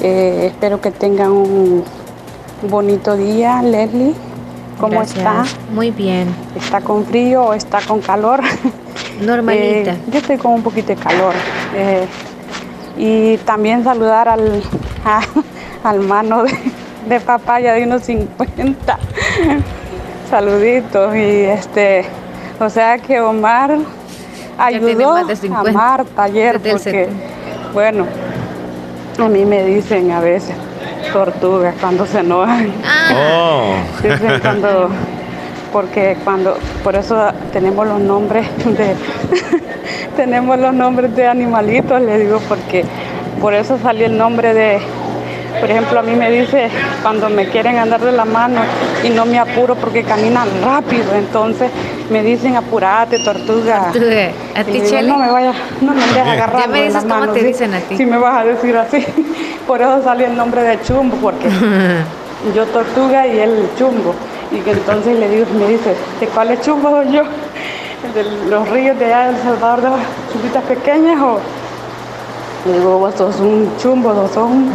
Eh, espero que tengan un bonito día, Leslie. ¿Cómo Gracias. está? Muy bien. ¿Está con frío o está con calor? Normalita. Eh, yo estoy con un poquito de calor. Eh, y también saludar al, a- al mano de, de papaya de unos 50. Saluditos. Y este, o sea que Omar ayudó más de a 50. Marta ayer porque, 70. bueno, a mí me dicen a veces tortugas cuando se enojan. Oh. Dicen cuando, porque cuando, por eso tenemos los nombres de, tenemos los nombres de animalitos, le digo, porque por eso salió el nombre de, por ejemplo, a mí me dice cuando me quieren andar de la mano y no me apuro porque caminan rápido, entonces me dicen apurate, tortuga. Tortuga. ¿A ti, digo, Chele? no me vayas, no me andes Ya agarrando me de dices cómo manos, te dicen a ti. Si me vas a decir así, por eso salió el nombre de chumbo, porque yo tortuga y él chumbo. Y que entonces le digo, me dice, ¿de cuál es chumbo soy yo? ¿El ¿De los ríos de allá de El Salvador de las chumbitas pequeñas o...? Le digo, vos sos un chumbo, vos sos un,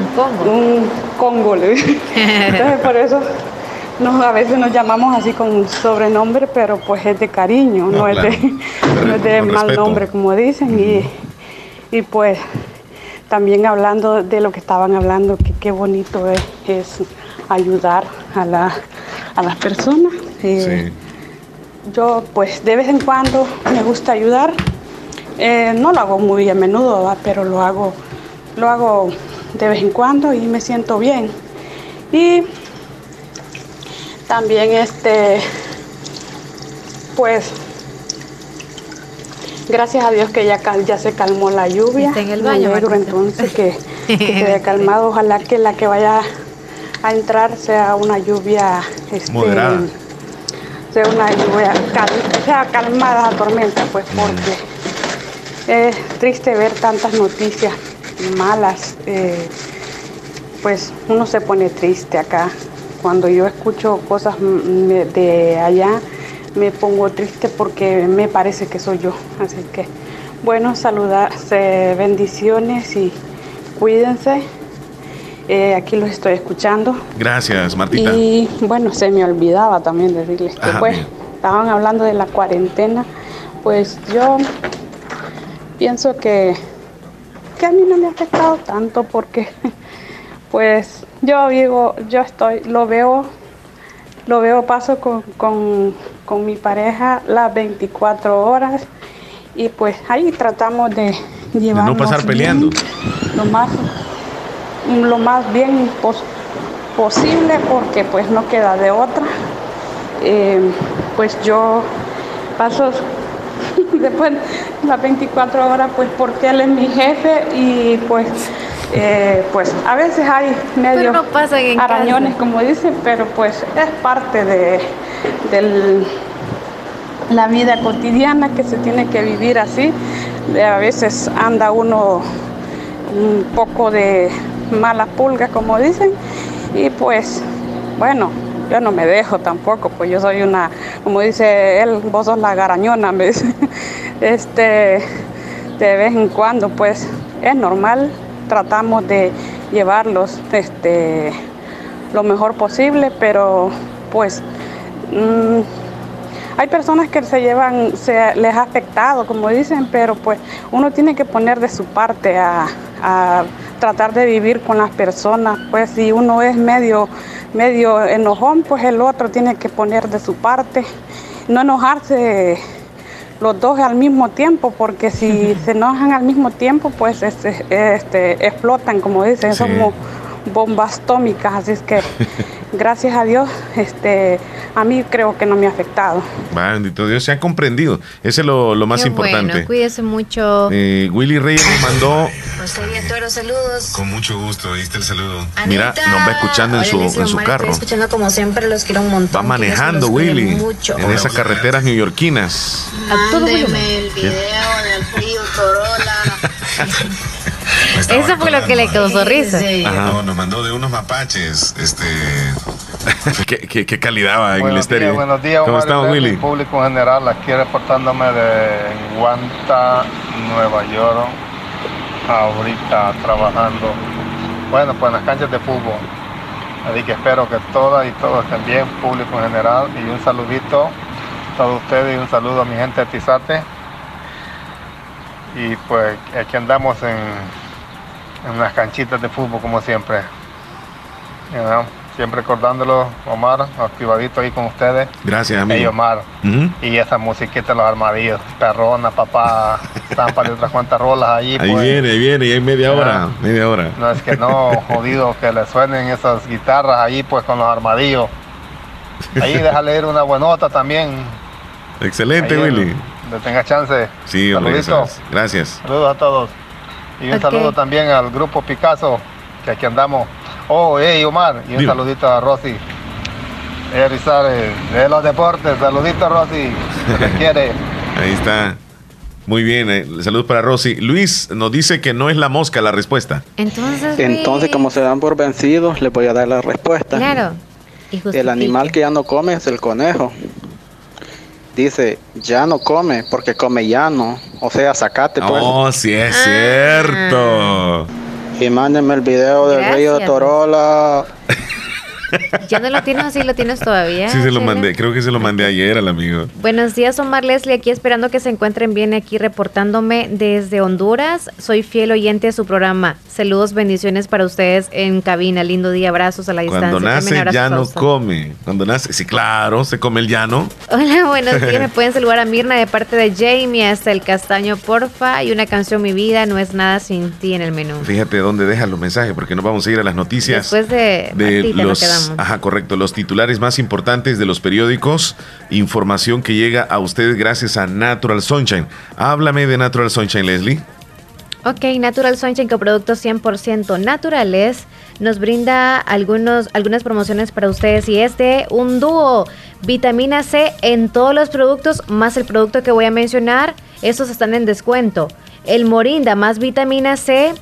un congo, le digo. Entonces por eso nos, a veces nos llamamos así con sobrenombre, pero pues es de cariño, no, No, es de, no es de mal respeto. nombre, como dicen. Y, y pues también hablando de lo que estaban hablando, que qué bonito es, es ayudar a, la, a las personas. Eh, Yo pues de vez en cuando me gusta ayudar. Eh, no lo hago muy a menudo, ¿va? pero lo hago, lo hago de vez en cuando y me siento bien. Y también este, pues gracias a Dios que ya, cal- ya se calmó la lluvia. Está en el Me baño, alegro Martita. entonces que, que se haya calmado. Ojalá que la que vaya a entrar sea una lluvia este, Moderada. sea una lluvia cal- sea calmada la tormenta, pues porque es triste ver tantas noticias malas. eh, pues uno se pone triste acá. Cuando yo escucho cosas de allá, me pongo triste porque me parece que soy yo. Así que, bueno, saludarse, bendiciones y cuídense. Eh, aquí los estoy escuchando. Gracias, Martita. Y bueno, se me olvidaba también decirles que Ajá, pues bien. estaban hablando de la cuarentena. Pues yo pienso que, que a mí no me ha afectado tanto porque pues yo digo, yo estoy, lo veo, lo veo paso con, con, con mi pareja las 24 horas y pues ahí tratamos de De llevar no pasar peleando. lo más lo más bien pos- posible porque pues no queda de otra Eh, pues yo paso después las 24 horas pues porque él es mi jefe y pues eh, pues a veces hay medio no arañones casa. como dicen pero pues es parte de del la vida cotidiana que se tiene que vivir así. De A veces anda uno un poco de mala pulga, como dicen, y pues, bueno, yo no me dejo tampoco, pues yo soy una, como dice él, vos sos la garañona, me dice. Este, de vez en cuando, pues, es normal, tratamos de llevarlos, este, lo mejor posible, pero pues mm, hay personas que se llevan, se les ha afectado, como dicen, pero pues uno tiene que poner de su parte a, a tratar de vivir con las personas. Pues si uno es medio, medio enojón, pues el otro tiene que poner de su parte. No enojarse los dos al mismo tiempo, porque si se enojan al mismo tiempo, pues este, este, explotan, como dicen, Sí. somos bombas atómicas, así es que gracias a Dios, este, a mí creo que no me ha afectado. Bendito Dios, se han comprendido. Ese es lo, lo más Qué importante. Bueno, cuídese mucho. Eh, Willy Reyes nos mandó. José Toro, saludos. Con mucho gusto, ¿viste el saludo? Anita. Mira, nos va escuchando en Hola, su, en su Omar, carro. Estoy escuchando como siempre, los quiero un montón. Va manejando, Willy, mucho. en esas carreteras neoyorquinas. Mándeme el video del frío Corolla. Eso fue lo que le causó risa. No, nos mandó de unos mapaches. Este. ¿Qué, qué, qué calidad va en el Buenos estéreo. días, buenos días, ¿Cómo estamos, Willy? público en general, aquí reportándome de Guanta, Nueva York, ahorita trabajando, bueno, pues en las canchas de fútbol. Así que espero que todas y todos estén bien, público en general, y un saludito a todos ustedes y un saludo a mi gente de Tizate. Y pues aquí andamos en, en unas canchitas de fútbol como siempre. You know, Siempre recordándolo, Omar, activadito ahí con ustedes. Gracias, amigo. Hey, Omar. Y esa musiquita de los armadillos, perrona, papá, estampa de otras cuantas rolas ahí. Ahí pues. viene, ahí viene, y hay media hora. Media hora. No es que no, jodido, que le suenen esas guitarras ahí pues con los armadillos. Ahí déjale ir una buenota también. Excelente, Ahí, Willy. Le tenga chance. Sí, hombre. Gracias. Saludos a todos. Y un saludo también al grupo Picasso, que aquí andamos. Oh, hey Omar, y un Dime. saludito a Rosy. Rizales, de los deportes, saludito a Rosy, se quiere. Ahí está. Muy bien. eh, Saludos para Rosy. Luis nos dice que no es la mosca la respuesta. Entonces, Entonces, como se dan por vencidos, les voy a dar la respuesta. Claro. Y El animal que ya no come es el conejo. Dice, ya no come porque come llano. O sea, sacate pues. Oh, sí es Ah. cierto. Y mándenme el video del río de Gracias. Torola. ¿Ya no lo tienes o sí lo tienes todavía? Sí, se lo mandé. Creo que se lo mandé ayer al amigo. Buenos días, Omar Leslie, aquí esperando que se encuentren bien aquí reportándome desde Honduras. Soy fiel oyente de su programa. Saludos, bendiciones para ustedes en cabina. Lindo día, abrazos a la distancia. Cuando nace ya no come. Cuando nace, sí, claro, se come el llano. Hola, buenos días. Me pueden saludar a Mirna de parte de Jamie hasta el castaño, porfa. Y una canción, Mi vida no es nada sin ti en el menú. Fíjate dónde dejan los mensajes, porque nos vamos a ir a las noticias. Después de, de los, ajá, correcto, los titulares más importantes de los periódicos, información que llega a ustedes gracias a Natural Sunshine. Háblame de Natural Sunshine, Leslie. Ok, Natural Sunshine con productos 100% naturales nos brinda algunos, algunas promociones para ustedes y es de un dúo, vitamina C en todos los productos, más el producto que voy a mencionar, esos están en descuento. El Morinda más vitamina C,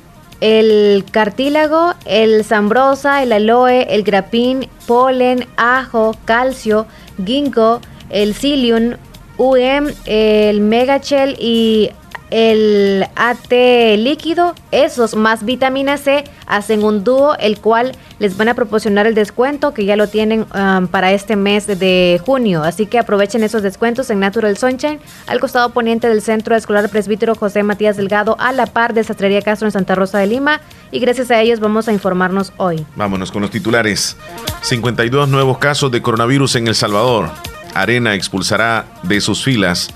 el cartílago, el zambrosa, el aloe, el grapín, polen, ajo, calcio, ginkgo, el psyllium, UM, el megachel y el AT líquido, esos más vitamina C hacen un dúo, el cual les van a proporcionar el descuento que ya lo tienen um, para este mes de junio. Así que aprovechen esos descuentos en Natural Sunshine, al costado poniente del Centro Escolar Presbítero José Matías Delgado, a la par de Sastrería Castro en Santa Rosa de Lima. Y gracias a ellos vamos a informarnos hoy. Vámonos con los titulares. 52 nuevos casos de coronavirus en El Salvador. Arena expulsará de sus filas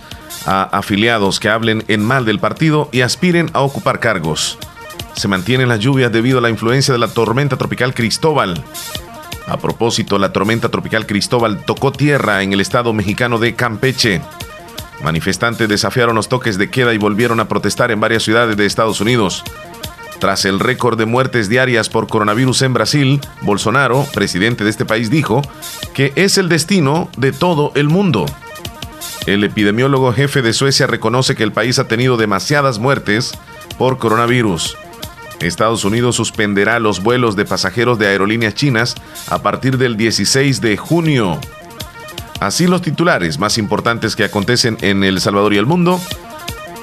a afiliados que hablen en mal del partido y aspiren a ocupar cargos. Se mantienen las lluvias debido a la influencia de la tormenta tropical Cristóbal. A propósito, la tormenta tropical Cristóbal tocó tierra en el estado mexicano de Campeche. Manifestantes desafiaron los toques de queda y volvieron a protestar en varias ciudades de Estados Unidos. Tras el récord de muertes diarias por coronavirus en Brasil, Bolsonaro, presidente de este país, dijo que es el destino de todo el mundo. El epidemiólogo jefe de Suecia reconoce que el país ha tenido demasiadas muertes por coronavirus. Estados Unidos suspenderá los vuelos de pasajeros de aerolíneas chinas a partir del 16 de junio. Así los titulares más importantes que acontecen en El Salvador y el mundo,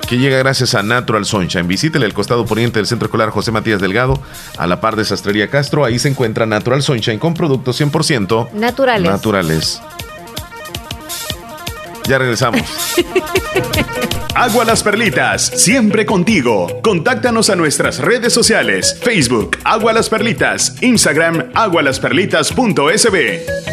que llega gracias a Natural Sunshine. Visítele el costado poniente del Centro Escolar José Matías Delgado, a la par de Sastrería Castro. Ahí se encuentra Natural Sunshine con productos 100% Naturales. naturales. Ya regresamos. Agua Las Perlitas, siempre contigo. Contáctanos a nuestras redes sociales, Facebook, Agua Las Perlitas, Instagram, agualasperlitas.sb.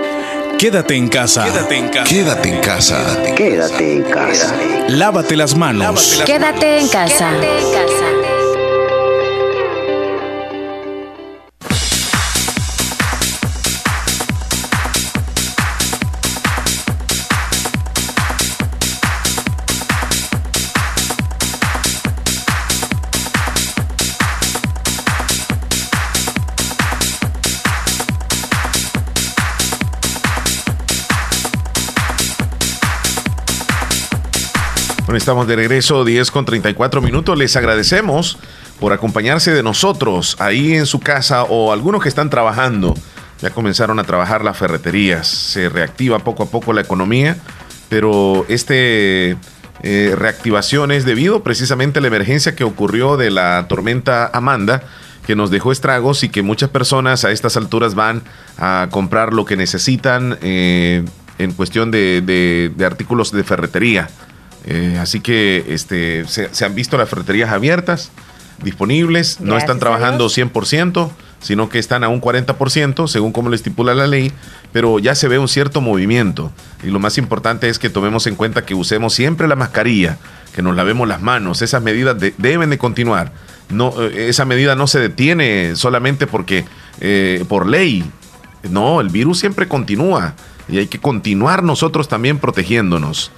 Quédate en casa. Quédate en casa. Quédate en casa. Quédate en casa. Lávate las manos. Quédate en casa. Estamos de regreso, 10 con 34 minutos. Les agradecemos por acompañarse de nosotros ahí en su casa o algunos que están trabajando. Ya comenzaron a trabajar las ferreterías, se reactiva poco a poco la economía, pero este eh, reactivación es debido precisamente a la emergencia que ocurrió de la tormenta Amanda, que nos dejó estragos y que muchas personas a estas alturas van a comprar lo que necesitan eh, en cuestión de artículos de ferretería. Eh, así que este, se, se han visto las ferreterías abiertas, disponibles, no están trabajando 100%, sino que están a un 40%, según como lo estipula la ley, pero ya se ve un cierto movimiento. Y lo más importante es que tomemos en cuenta que usemos siempre la mascarilla, que nos lavemos las manos, esas medidas de- deben de continuar. No, eh, esa medida no se detiene solamente porque eh, por ley, no, el virus siempre continúa y hay que continuar nosotros también protegiéndonos.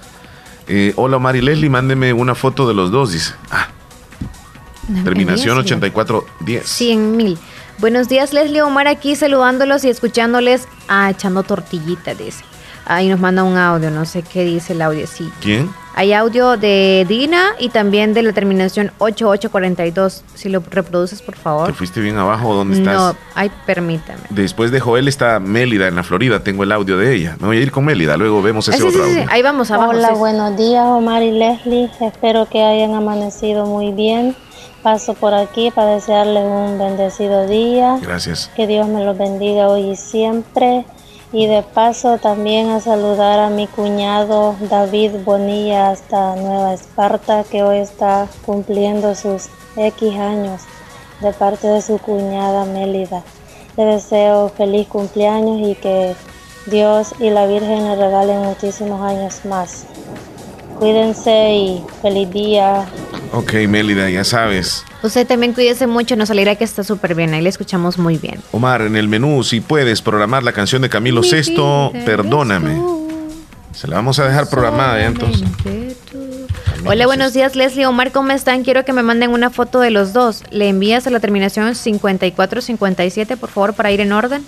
Eh, hola Mari Leslie, mándeme una foto de los dos, dice. Ah, terminación 8410. 100 mil. Buenos días, Leslie Omar, aquí saludándolos y escuchándoles. Ah, echando tortillita, dice. Ahí nos manda un audio, no sé qué dice el audio, sí. ¿Quién? Hay audio de Dina y también de la terminación 8842. Si lo reproduces, por ¿Te favor. fuiste bien abajo? ¿Dónde estás? No, ay, permítame. Después de Joel está Mélida en la Florida. Tengo el audio de ella. Me voy a ir con Mélida. Luego vemos ese Ah, sí, otro sí, sí, audio. Ahí vamos abajo. Hola, sí. buenos días, Omar y Leslie. Espero que hayan amanecido muy bien. Paso por aquí para desearles un bendecido día. Gracias. Que Dios me los bendiga hoy y siempre. Y de paso también a saludar a mi cuñado David Bonilla hasta Nueva Esparta, que hoy está cumpliendo sus X años de parte de su cuñada Mélida. Le deseo feliz cumpleaños y que Dios y la Virgen le regalen muchísimos años más. Cuídense y feliz día. Ok, Mélida, ya sabes. Usted también cuídese mucho, nos alegra que está súper bien, ahí le escuchamos muy bien. Omar, en el menú, si puedes programar la canción de Camilo Mi perdóname. Se la vamos a dejar programada ¿eh? entonces. Hola, buenos días Leslie, Omar, ¿cómo están? Quiero que me manden una foto de los dos. Le envías a la terminación 5457, por favor, para ir en orden.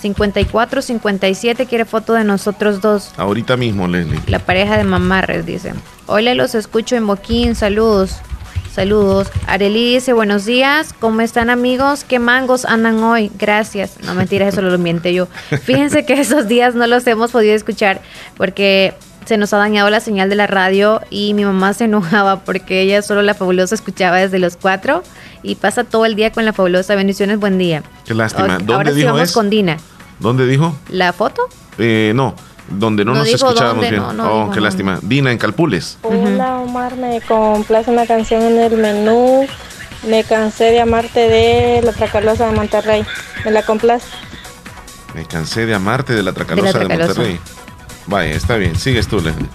5457 quiere foto de nosotros dos. Ahorita mismo, Leslie. La pareja de mamarres, dice. Hola, los escucho en Boquín, saludos. Saludos. Areli dice, buenos días, ¿cómo están amigos? ¿Qué mangos andan hoy? Gracias. No, mentira, eso lo miente yo. Fíjense que esos días no los hemos podido escuchar porque se nos ha dañado la señal de la radio y mi mamá se enojaba porque ella solo la fabulosa escuchaba desde los cuatro y pasa todo el día con la fabulosa. Bendiciones, buen día. Qué lástima. Ok, ¿Dónde Ahora sí dijo vamos es? con Dina. ¿Dónde dijo? ¿La foto? Eh, no, donde no, No nos escuchábamos dónde, bien. no, no oh, qué lástima. Dina, en Calpules. Hola Omar, me complace una canción en el menú. Me cansé de amarte de la Tracalosa de Monterrey. ¿Me la complace? Me cansé de amarte de la Tracalosa de, Tracalosa. Monterrey. Vaya, está bien. Sigues tú, Leslie.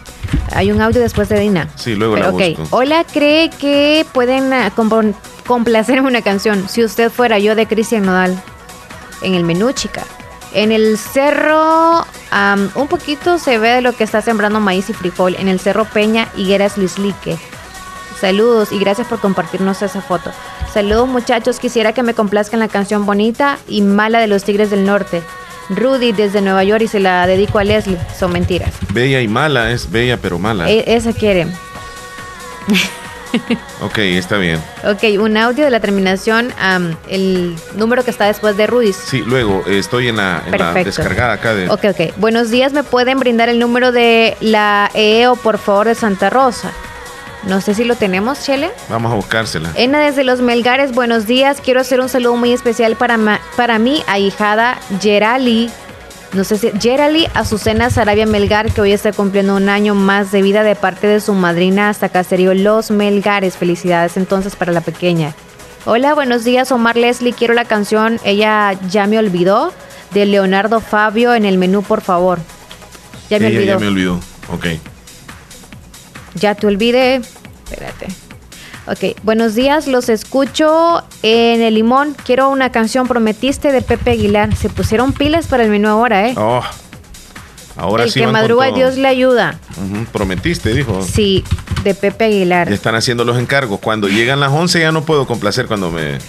Hay un audio después de Dina. Sí, luego Pero, la ok. busco. Hola, ¿cree que pueden ah, complacerme una canción? Si usted fuera yo de Cristian Nodal. En el menú, chica. En el cerro, un poquito se ve de lo que está sembrando maíz y frijol. En el cerro Peña, Higueras Luislique. Saludos y gracias por compartirnos esa foto. Saludos muchachos, quisiera que me complazcan la canción bonita y mala de los Tigres del Norte. Rudy desde Nueva York y se la dedico a Leslie. Son mentiras. Bella y mala, es bella pero mala. E- esa quiere. Ok, está bien. Ok, un audio de la terminación, el número que está después de Rudy's. Sí, luego eh, estoy en la, en la descargada acá de. Ok, ok. Buenos días, ¿me pueden brindar el número de la EO, por favor, de Santa Rosa? No sé si lo tenemos, Chele. Vamos a buscársela. Ena desde Los Melgares, buenos días. Quiero hacer un saludo muy especial para, ma- para mi ahijada Gerali. No sé si Gerali Azucena Sarabia Melgar, que hoy está cumpliendo un año más de vida de parte de su madrina hasta Caserío Los Melgares. Felicidades entonces para la pequeña. Hola, buenos días, Omar Leslie. Quiero la canción Ella ya me olvidó de Leonardo Fabio en el menú, por favor. Ya me Ella olvidó. ya me olvidó. Ok. Ya te olvidé. Espérate. Ok, buenos días, los escucho en el limón. Quiero una canción Prometiste de Pepe Aguilar. Se pusieron pilas para el menú ahora, ¿eh? Oh, ahora el sí. que madruga. Dios le ayuda. Prometiste, dijo. Sí, de Pepe Aguilar. Ya están haciendo los encargos. Cuando llegan las 11 ya no puedo complacer cuando me...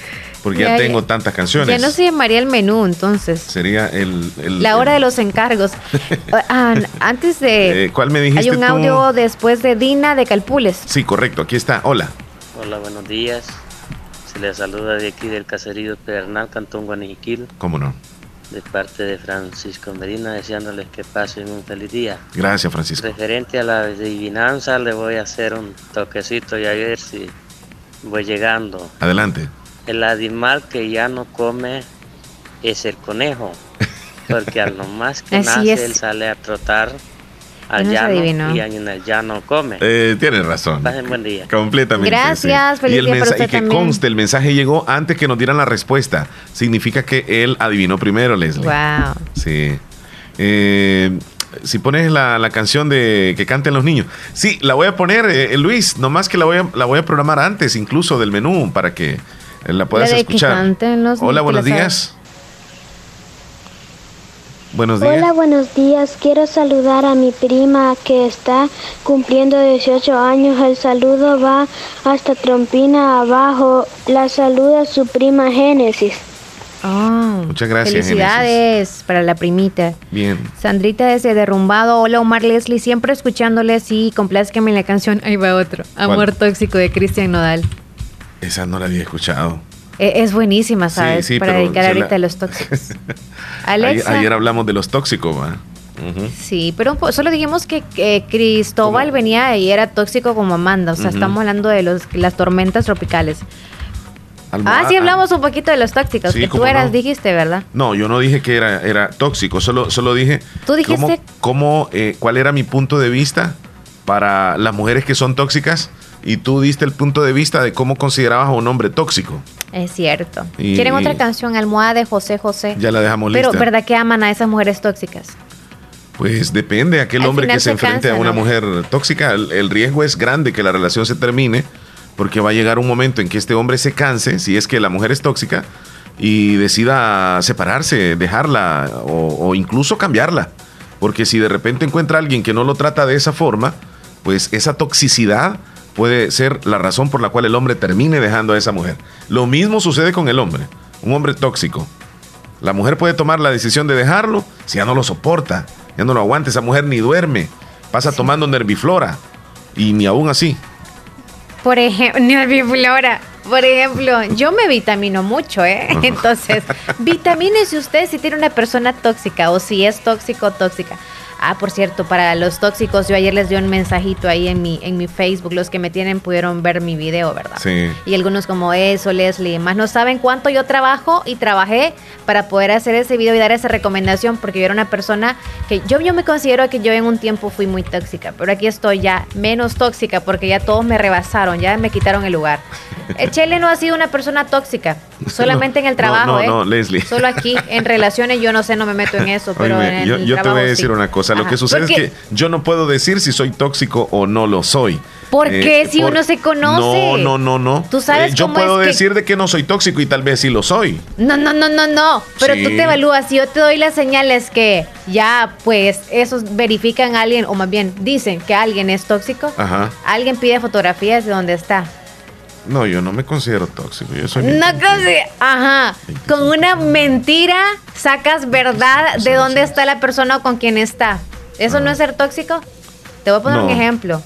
Porque ya, Ya, ya. tengo tantas canciones. Ya no se llamaría el menú, entonces. Sería el... el- La hora el- de los encargos. Ah, antes de... Eh, ¿Cuál me dijiste Hay un tú? audio después de Dina de Calpules. Sí, correcto. Aquí está. Hola. Hola, buenos días. Se les saluda de aquí del caserío Pedernal, Cantón Guanijiquil, ¿Cómo no? de parte de Francisco Medina, deseándoles que pasen un feliz día. Gracias, Francisco. Referente a la adivinanza, le voy a hacer un toquecito y a ver si voy llegando. Adelante. El animal que ya no come es el conejo, porque al nomás que Así nace es. él sale a trotar al No llano y llano come. Eh, tienes razón. Pasen buen día. Completamente. Gracias, sí. feliz y el día para mensaje usted y que también. conste, el mensaje llegó antes que nos dieran la respuesta. Significa que él adivinó primero, Leslie. Wow. Sí. Eh, si pones la, la canción de que canten los niños. Sí, la voy a poner, eh, Luis, nomás que la voy, a, la voy a programar antes incluso del menú para que eh, la puedas La escuchar. canten los Hola, buenos días. Buenos días. Hola, buenos días. Quiero saludar a mi prima que está cumpliendo 18 años. El saludo va hasta Trompina abajo. La saluda su prima Génesis. Oh, Muchas gracias, Felicidades para la primita. Bien. Sandrita desde Derrumbado. Hola Omar Leslie, siempre escuchándoles y complázcame la canción. Ahí va otro. Amor tóxico de Cristian Nodal. Esa no la había escuchado. E- Es buenísima, ¿sabes? sí, para pero dedicar ahorita la- a los tóxicos. Alexa. ayer hablamos de los tóxicos, ¿va? Sí, pero solo dijimos que, que Cristóbal venía y era tóxico como Amanda. O sea, estamos hablando de los, las tormentas tropicales. Almohada- Ah, sí, hablamos un poquito de los tóxicos, Sí, que tú eras, no. dijiste, ¿verdad? No, yo no dije que era, era tóxico, solo, solo dije Tú dijiste- cómo, cómo, eh, cuál era mi punto de vista para las mujeres que son tóxicas y tú diste el punto de vista de cómo considerabas a un hombre tóxico. Es cierto. Y- ¿Quieren otra canción? Almohada de José José. Ya la dejamos Pero, lista. ¿verdad que aman a esas mujeres tóxicas? Pues depende, aquel Al hombre que se se enfrente cansa, a una ¿no? mujer tóxica, el, el riesgo es grande que la relación se termine porque va a llegar un momento en que este hombre se canse, si es que la mujer es tóxica, y decida separarse, dejarla o, o incluso cambiarla. Porque si de repente encuentra a alguien que no lo trata de esa forma, pues esa toxicidad puede ser la razón por la cual el hombre termine dejando a esa mujer. Lo mismo sucede con el hombre, un hombre tóxico. La mujer puede tomar la decisión de dejarlo si ya no lo soporta, ya no lo aguanta, esa mujer ni duerme, pasa tomando nerviflora y ni aún así. Por ejemplo, Nerviflora. Por ejemplo, yo me vitamino mucho, ¿eh? Entonces, vitamínese usted si tiene una persona tóxica o si es tóxico o tóxica. Ah, por cierto, para los tóxicos, yo ayer les di un mensajito ahí en mi, en mi Facebook. Los que me tienen pudieron ver mi video, ¿verdad? Sí. Y algunos como eso, Leslie, más no saben cuánto yo trabajo y trabajé para poder hacer ese video y dar esa recomendación, porque yo era una persona que yo, yo me considero que yo en un tiempo fui muy tóxica, pero aquí estoy ya menos tóxica porque ya todos me rebasaron, ya me quitaron el lugar. Eh, Chele no ha sido una persona tóxica, solamente en el trabajo, no, ¿eh? no, Leslie. Solo aquí, en relaciones, yo no sé, no me meto en eso, pero en yo, el yo te voy a decir sí. una cosa. Lo Ajá. que sucede Porque- es que yo no puedo decir si soy tóxico o no lo soy. ¿Por Eh, qué si por- uno se conoce? No, no, no, no. Tú sabes Eh, yo cómo puedo es que- decir de que no soy tóxico y tal vez sí lo soy. No, no, no, no, no. Pero Sí. tú te evalúas. Si yo te doy las señales que ya, pues, esos verifican a alguien, o más bien dicen que alguien es tóxico, Ajá. alguien pide fotografías de dónde está. No, yo no me considero tóxico. Yo soy No consi- Ajá. Con una mentira sacas verdad de dónde está la persona o con quién está. ¿Eso no es ser tóxico? Te voy a poner un ejemplo.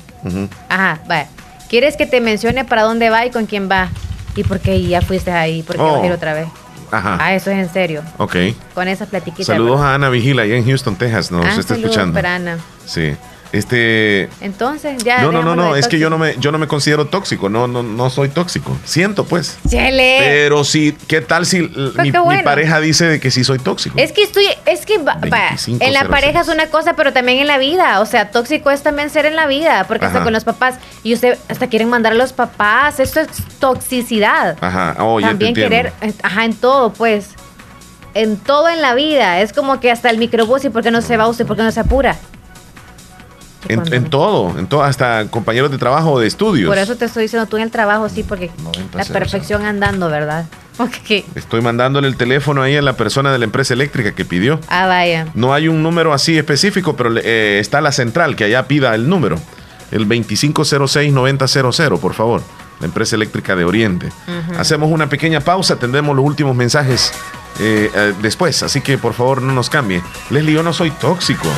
Ajá, vaya. ¿Quieres que te mencione para dónde va y con quién va? ¿Y por qué ya fuiste ahí? ¿Por qué Oh. vas a ir otra vez? Ajá. Ah, eso es en serio. Ok. Con esas platiquitas. Saludos a Ana Vigila allá en Houston, Texas. Nos Ah, está escuchando. para Ana. Sí. Este. Entonces, ya. No, no, no, no, es que yo no me, yo no me considero tóxico, no, no, no soy tóxico. Siento, pues. Chele. Pero sí, ¿qué tal si l- mi, pareja dice de que sí soy tóxico? Es que estoy, es que va- va, 25, en la 06. pareja es una cosa, pero también en la vida. O sea, tóxico es también ser en la vida, porque hasta con los papás, y usted hasta quieren mandar a los papás, esto es toxicidad. Ajá, oh, ya te también querer, eh, ajá, en todo, pues. En todo en la vida. Es como que hasta el microbús, ¿y por qué no se va usted? ¿Por qué no se apura? En, en todo, en todo, hasta compañeros de trabajo o de estudios. Por eso te estoy diciendo tú en el trabajo, sí, porque la perfección andando, ¿verdad? Ok. Estoy mandándole el teléfono ahí a la persona de la empresa eléctrica que pidió. Ah, vaya. No hay un número así específico, pero eh, está la central que allá pida el número. El 2506-9000, por favor. La empresa eléctrica de Oriente. Hacemos una pequeña pausa, tendremos los últimos mensajes eh, eh, después, así que por favor no nos cambie. Leslie, yo no soy tóxico.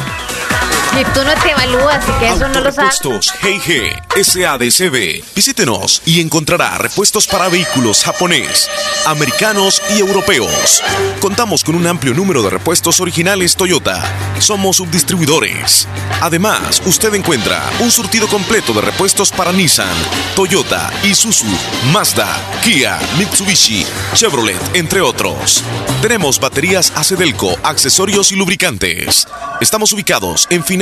Y tú no te evalúas, y que eso no lo sabes. Repuestos GG SADCB. Visítenos y encontrará repuestos para vehículos japonés, americanos y europeos. Contamos con un amplio número de repuestos originales Toyota. Somos subdistribuidores. Además, usted encuentra un surtido completo de repuestos para Nissan, Toyota, Isuzu, Mazda, Kia, Mitsubishi, Chevrolet, entre otros. Tenemos baterías Acedelco, accesorios y lubricantes. Estamos ubicados en Final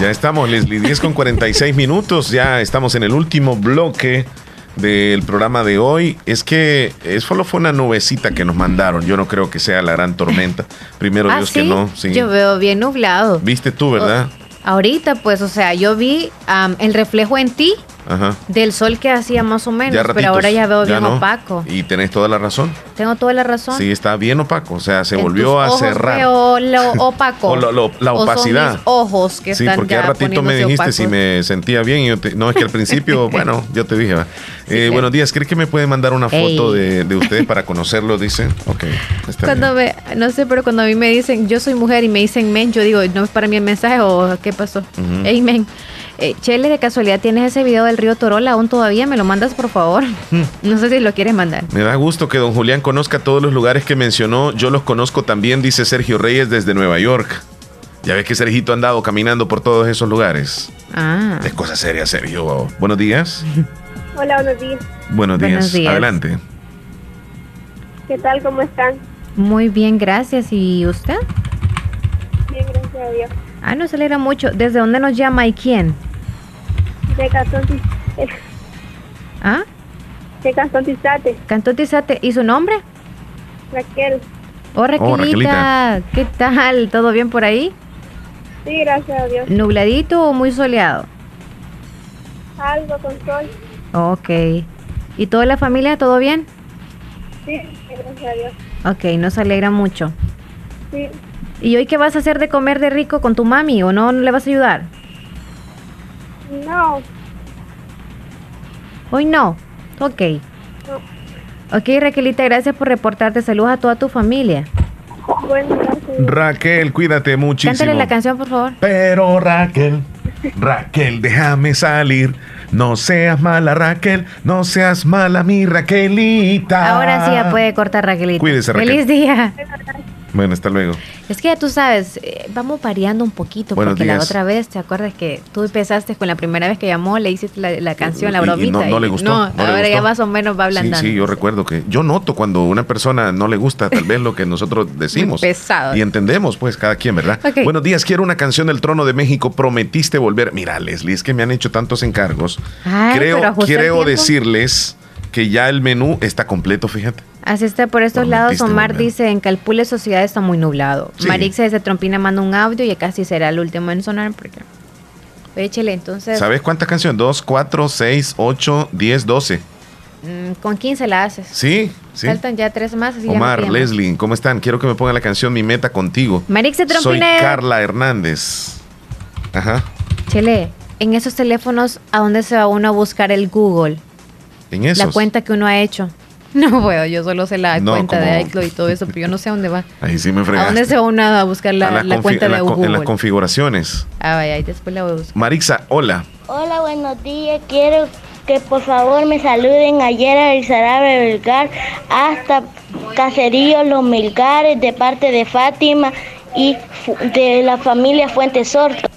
Ya estamos, Leslie, 10 con 46 minutos. Ya estamos en el último bloque del programa de hoy. Es que es solo fue una nubecita que nos mandaron. Yo no creo que sea la gran tormenta. Primero ¿Ah, Dios que no. Sí. Yo veo bien nublado. Viste tú, ¿verdad? Ahorita, pues, o sea, yo vi am, el reflejo en ti Ajá. del sol que hacía más o menos, pero ahora ya veo bien no. opaco. Y tenés toda la razón. Tengo toda la razón. Sí, está bien opaco. O sea, se En volvió tus a ojos cerrar. Veo lo opaco. O lo- lo- la O son opacidad. mis ojos que Sí, están porque ya ratito me dijiste si me sentía bien. Y yo te- no, es que al principio, bueno, yo te dije. Eh. Buenos días, ¿crees que me puede mandar una foto de, de ustedes para conocerlo? Dice. Ok, está bien. Cuando me, no sé, pero cuando a mí me dicen, yo soy mujer y me dicen men, yo digo, no es para mí el mensaje o qué pasó. Ujú. Ey, men. Eh, Chele, de casualidad, ¿tienes ese video del río Torola aún todavía? ¿Me lo mandas, por favor? No sé si lo quieres mandar. Me da gusto que don Julián conozca todos los lugares que mencionó. Yo los conozco también, dice Sergio Reyes desde Nueva York. Ya ves que Sergito ha andado caminando por todos esos lugares. Ah. Es cosa seria, Sergio. Buenos días. Hola, buenos días. Buenos días. Buenos días. Adelante. ¿Qué tal? ¿Cómo están? Muy bien, gracias. ¿Y usted? Bien, gracias a Dios. Ah, nos alegra mucho. ¿Desde dónde nos llama y quién? De Cantón, ¿Ah? de Cantón Tizate, Cantón Tizate. ¿Y su nombre? Raquel. Oh, Raquelita. Raquelita. ¿Qué tal? ¿Todo bien por ahí? Sí, gracias a Dios. ¿Nubladito o muy soleado? Algo con sol. Ok. ¿Y toda la familia, todo bien? Sí, gracias a Dios. Ok, nos alegra mucho. Sí, ¿Y hoy qué vas a hacer de comer de rico con tu mami o no, no le vas a ayudar? no, Hoy no. Ok. no. Ok, Raquelita, gracias por reportarte. Saludos a toda tu familia. Bueno. Raquel, cuídate muchísimo. Cántale la canción, por favor. Pero Raquel, Raquel, déjame salir. No seas mala, Raquel. No seas mala, mi Raquelita. Ahora sí ya puede cortar, Raquelita. Cuídese, Raquel. Feliz día. Bueno, hasta luego. Es que ya tú sabes, eh, vamos variando un poquito, Buenos porque la otra vez, ¿te acuerdas que tú empezaste con la primera vez que llamó, le hiciste la, la canción, la y bromita? no- no le gustó, No, no ahora ya más o menos va Sí, ablandando. sí, yo recuerdo que yo noto cuando una persona no le gusta tal vez lo que nosotros decimos. pesado. Y entendemos, pues, cada quien, ¿verdad? Ok. Buenos días, quiero una canción del Trono de México. Prometiste volver. Mira, Leslie, es que me han hecho tantos encargos. Ay, creo creo decirles que ya el menú está completo, fíjate. Así está por estos lados. Omar dice, en Calpule Sociedad está muy nublado. Sí. Marixa desde Trompina manda un audio y casi será el último en sonar porque... Échele, entonces, ¿Sabes cuántas canciones? 2, 4, 6, 8, 10, 12. mm, con 15 la haces. Sí, sí. Faltan ya tres más. así ya Omar, más. Leslie, ¿cómo están? Quiero que me pongan la canción Mi Meta Contigo. Marixa Soy Trompina. Carla Hernández. Ajá. Chele, en esos teléfonos, ¿a dónde se va uno a buscar el Google? En esos. La cuenta que uno ha hecho. No puedo, yo solo sé la No, cuenta de iCloud y todo eso, pero yo no sé a dónde va. Ahí sí me ¿A fregaste. dónde se va uno a buscar la, A la la cuenta en, de la co- en las Google? configuraciones. Ah, vaya, y después la voy a buscar. Marixa, hola. Hola, buenos días. Quiero que por favor me saluden ayer a Elizarabe Belgar hasta Caserío Los Milgares de parte de Fátima y de la familia Fuentes Sorto.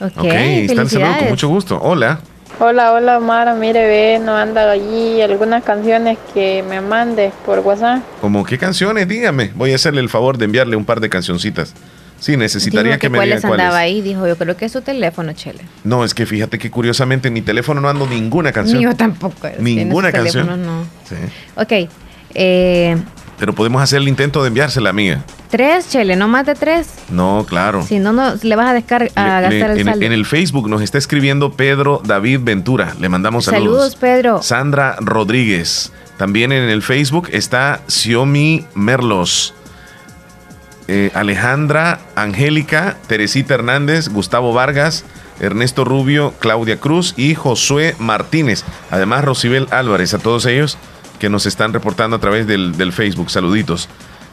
Ok, ok, está el saludo con mucho gusto. Hola. Hola, hola Omar, mire, ve, no anda allí algunas canciones que me mandes por WhatsApp. ¿Cómo qué canciones? Dígame. Voy a hacerle el favor de enviarle un par de cancioncitas. Sí, necesitaría Dijo que, que me diga cuáles andaba ahí, dijo, yo creo que es su teléfono, Chele. No, es que fíjate que curiosamente en mi teléfono no ando ninguna canción. Ni yo tampoco. Ninguna canción. No. Sí. Ok, eh, Pero podemos hacer el intento de enviársela, amiga. tres, Chele, no más de tres. No, claro. Si no, no le vas a, descar a gastar el en, saldo. en el Facebook nos está escribiendo Pedro David Ventura. Le mandamos saludos. Saludos, Pedro. Sandra Rodríguez. También en el Facebook está Xiomi Merlos. Eh, Alejandra, Angélica, Teresita Hernández, Gustavo Vargas, Ernesto Rubio, Claudia Cruz y Josué Martínez. Además, Rosibel Álvarez, a todos ellos que nos están reportando a través del, del Facebook. Saluditos.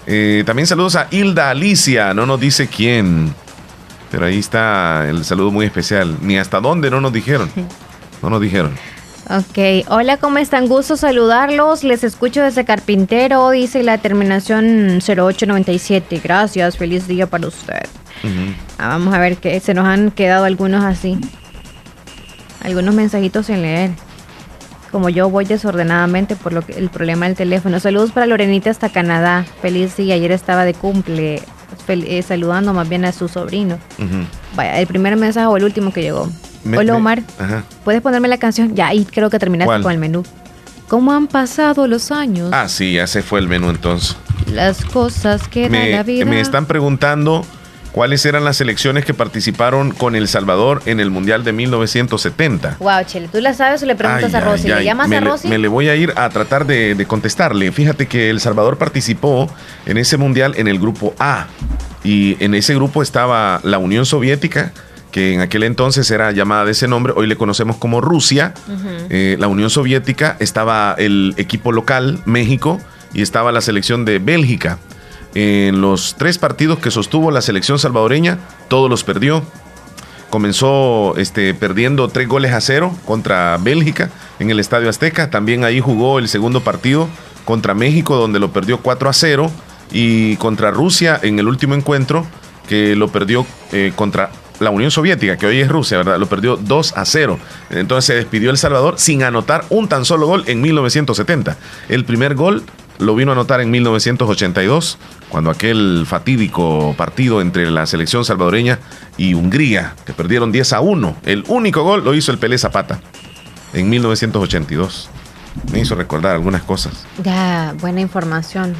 Eh, también saludos a Hilda Alicia, no nos dice quién. Pero ahí está el saludo muy especial. Ni hasta dónde no nos dijeron. No nos dijeron. Ok, hola, ¿cómo están? Gusto saludarlos. Les escucho desde Carpintero, dice la terminación 0897. Gracias, feliz día para usted. Ah, vamos a ver que se nos han quedado algunos así. Algunos mensajitos sin leer. Como yo voy desordenadamente por lo que, el problema del teléfono. Saludos para Lorenita hasta Canadá. Feliz día. Ayer estaba de cumple. fel- eh, saludando más bien a su sobrino. Vaya, el primer mensaje o el último que llegó. Me- Hola me- Omar, Ajá. ¿puedes ponerme la canción? Ya, ahí creo que terminaste ¿Cuál? con el menú. ¿Cómo han pasado los años? Ah, sí, ya se fue el menú entonces. Las cosas que da Me, la vida. me están preguntando cuáles eran las selecciones que participaron con El Salvador en el Mundial de 1970. Wow, Chele, ¿tú la sabes o le preguntas Ay, a Rosy? ay, ¿Le ay. llamas me a le- Rosy? me le voy a ir a tratar de, de contestarle. Fíjate que El Salvador participó en ese mundial en el grupo A. Y en ese grupo estaba la Unión Soviética, que en aquel entonces era llamada de ese nombre, hoy le conocemos como Rusia. Eh, la Unión Soviética, estaba el equipo local, México, y estaba la selección de Bélgica. En los tres partidos que sostuvo la selección salvadoreña, todos los perdió comenzó este, perdiendo tres goles a cero contra Bélgica en el Estadio Azteca. También ahí jugó el segundo partido contra México, donde lo perdió 4 a 0. Y contra Rusia en el último encuentro, que lo perdió eh, contra la Unión Soviética, que hoy es Rusia, ¿verdad? Lo perdió 2 a 0. Entonces se despidió El Salvador sin anotar un tan solo gol en 1970. El primer gol lo vino a anotar en 1982, cuando aquel fatídico partido entre la selección salvadoreña y Hungría, que perdieron 10 a 1. El único gol lo hizo el Pelé Zapata en 1982. Me hizo recordar algunas cosas. Ya, buena información.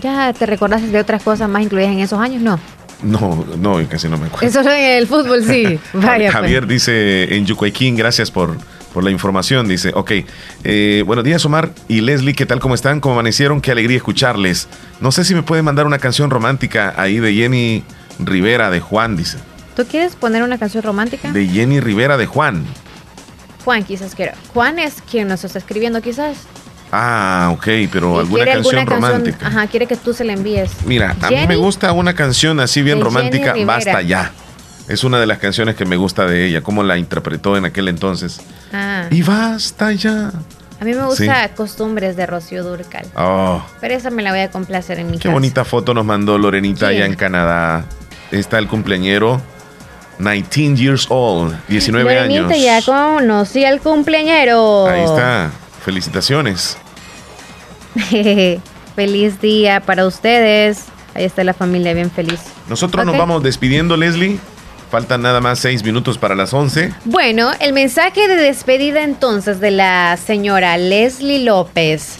¿Ya te recordaste de otras cosas más incluidas en esos años? No. No, no, casi no me acuerdo. Eso en el fútbol, sí. Vaya. pues. Javier dice en Yucuayquín, gracias por, por la información. Dice, ok, eh, buenos días Omar y Leslie, ¿qué tal? ¿Cómo están? ¿Cómo amanecieron? Qué alegría escucharles. No sé si me pueden mandar una canción romántica ahí de Jenny Rivera de Juan, dice. ¿Tú quieres poner una canción romántica? De Jenny Rivera de Juan. Juan quizás quiera. Juan es quien nos está escribiendo quizás. Ah, ok, pero alguna canción romántica. Ajá, quiere que tú se la envíes. Mira, a mí me gusta una canción así bien romántica. Basta ya. Es una de las canciones que me gusta de ella, cómo la interpretó en aquel entonces. Ah, Y basta ya. a mí me gusta Costumbres de Rocío Durcal. Oh, Pero esa me la voy a complacer en mi qué casa. bonita foto nos mandó Lorenita ¿Quién? allá en Canadá. Está el cumpleañero, 19 years old, 19 Morenita, años. ya conocí al cumpleañero. Ahí está. Felicitaciones. Feliz día para ustedes. Ahí está la familia bien feliz. Nosotros nos vamos despidiendo, Leslie. Faltan nada más seis minutos para las 11. Bueno, el mensaje de despedida entonces de la señora Leslie López.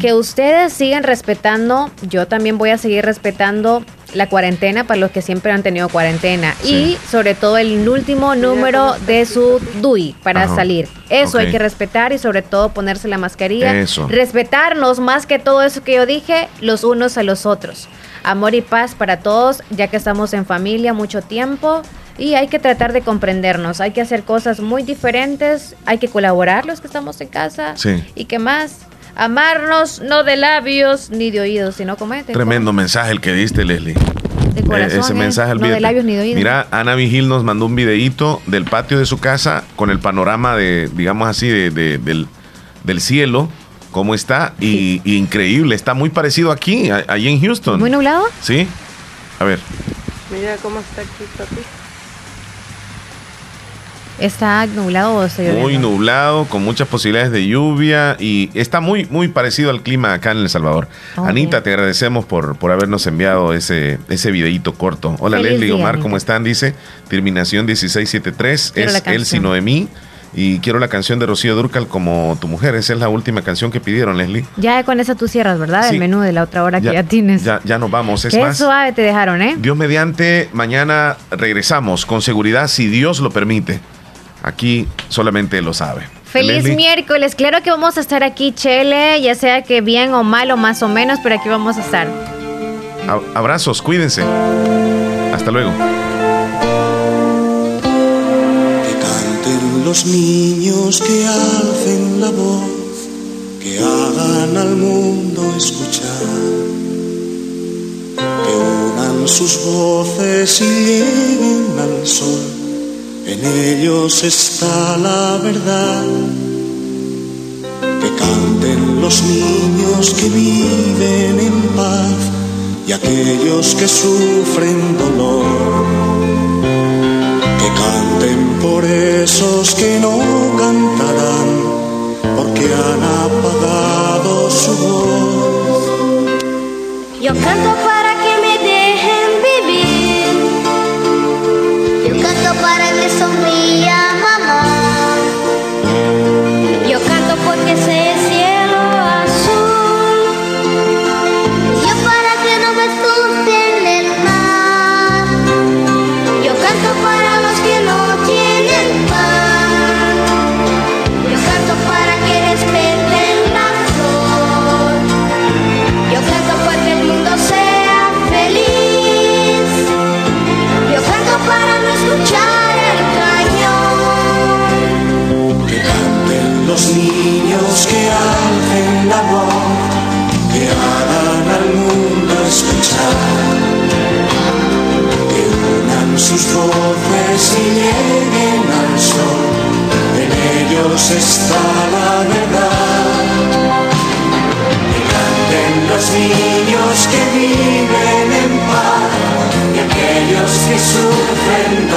Que ustedes sigan respetando, yo también voy a seguir respetando la cuarentena para los que siempre han tenido cuarentena y sobre todo el último número de su DUI para Ajá. salir. Eso hay que respetar y sobre todo ponerse la mascarilla. Eso. Respetarnos más que todo eso que yo dije, los unos a los otros. Amor y paz para todos, ya que estamos en familia mucho tiempo. Y hay que tratar de comprendernos, hay que hacer cosas muy diferentes, hay que colaborar los que estamos en casa. Sí. ¿Y qué más? Amarnos no de labios ni de oídos, sino como este. Tremendo mensaje el que diste, Leslie. De corazón, Eh, ese ¿eh? mensaje, No de labios ni de oídos. Mira, Ana Vigil nos mandó un videíto del patio de su casa con el panorama de, digamos así, de, de- del, del cielo, cómo está, y, y increíble, está muy parecido aquí, allí en Houston. ¿Muy nublado? Sí, a ver, Mira cómo está aquí, papi. ¿Está nublado o lloviendo? muy nublado, con muchas posibilidades de lluvia, y está muy, muy parecido al clima acá en El Salvador. Anita, te agradecemos por, por habernos enviado ese, ese videíto corto. Hola Feliz Leslie, día, Omar, Anita. ¿cómo están? Dice, terminación 1673, Quiero es. Elsie Noemí. Y quiero la canción de Rocío Durcal como tu mujer. Esa es la última canción que pidieron, Leslie. Ya con esa tú cierras, ¿verdad? Sí. El menú de la otra hora que ya tienes. Ya, ya nos vamos. Es Qué más, suave te dejaron, ¿eh? Dios mediante, mañana regresamos con seguridad, si Dios lo permite. Aquí solamente lo sabe. Feliz Leslie, miércoles. Claro que vamos a estar aquí, Chele, ya sea que bien o mal o más o menos, pero aquí vamos a estar. abrazos, cuídense. Hasta luego. Canten los niños que alcen la voz, que hagan al mundo escuchar, que unan sus voces y lleguen al sol, en ellos está la verdad. Que canten los niños que viven en paz y aquellos que sufren dolor que canten por esos que no cantarán, porque han apagado su voz. Yo canto para que me dejen vivir guarda che somiglia sus voces y lleguen al sol, en ellos está la verdad. Que canten los niños que viven en paz y aquellos que sufren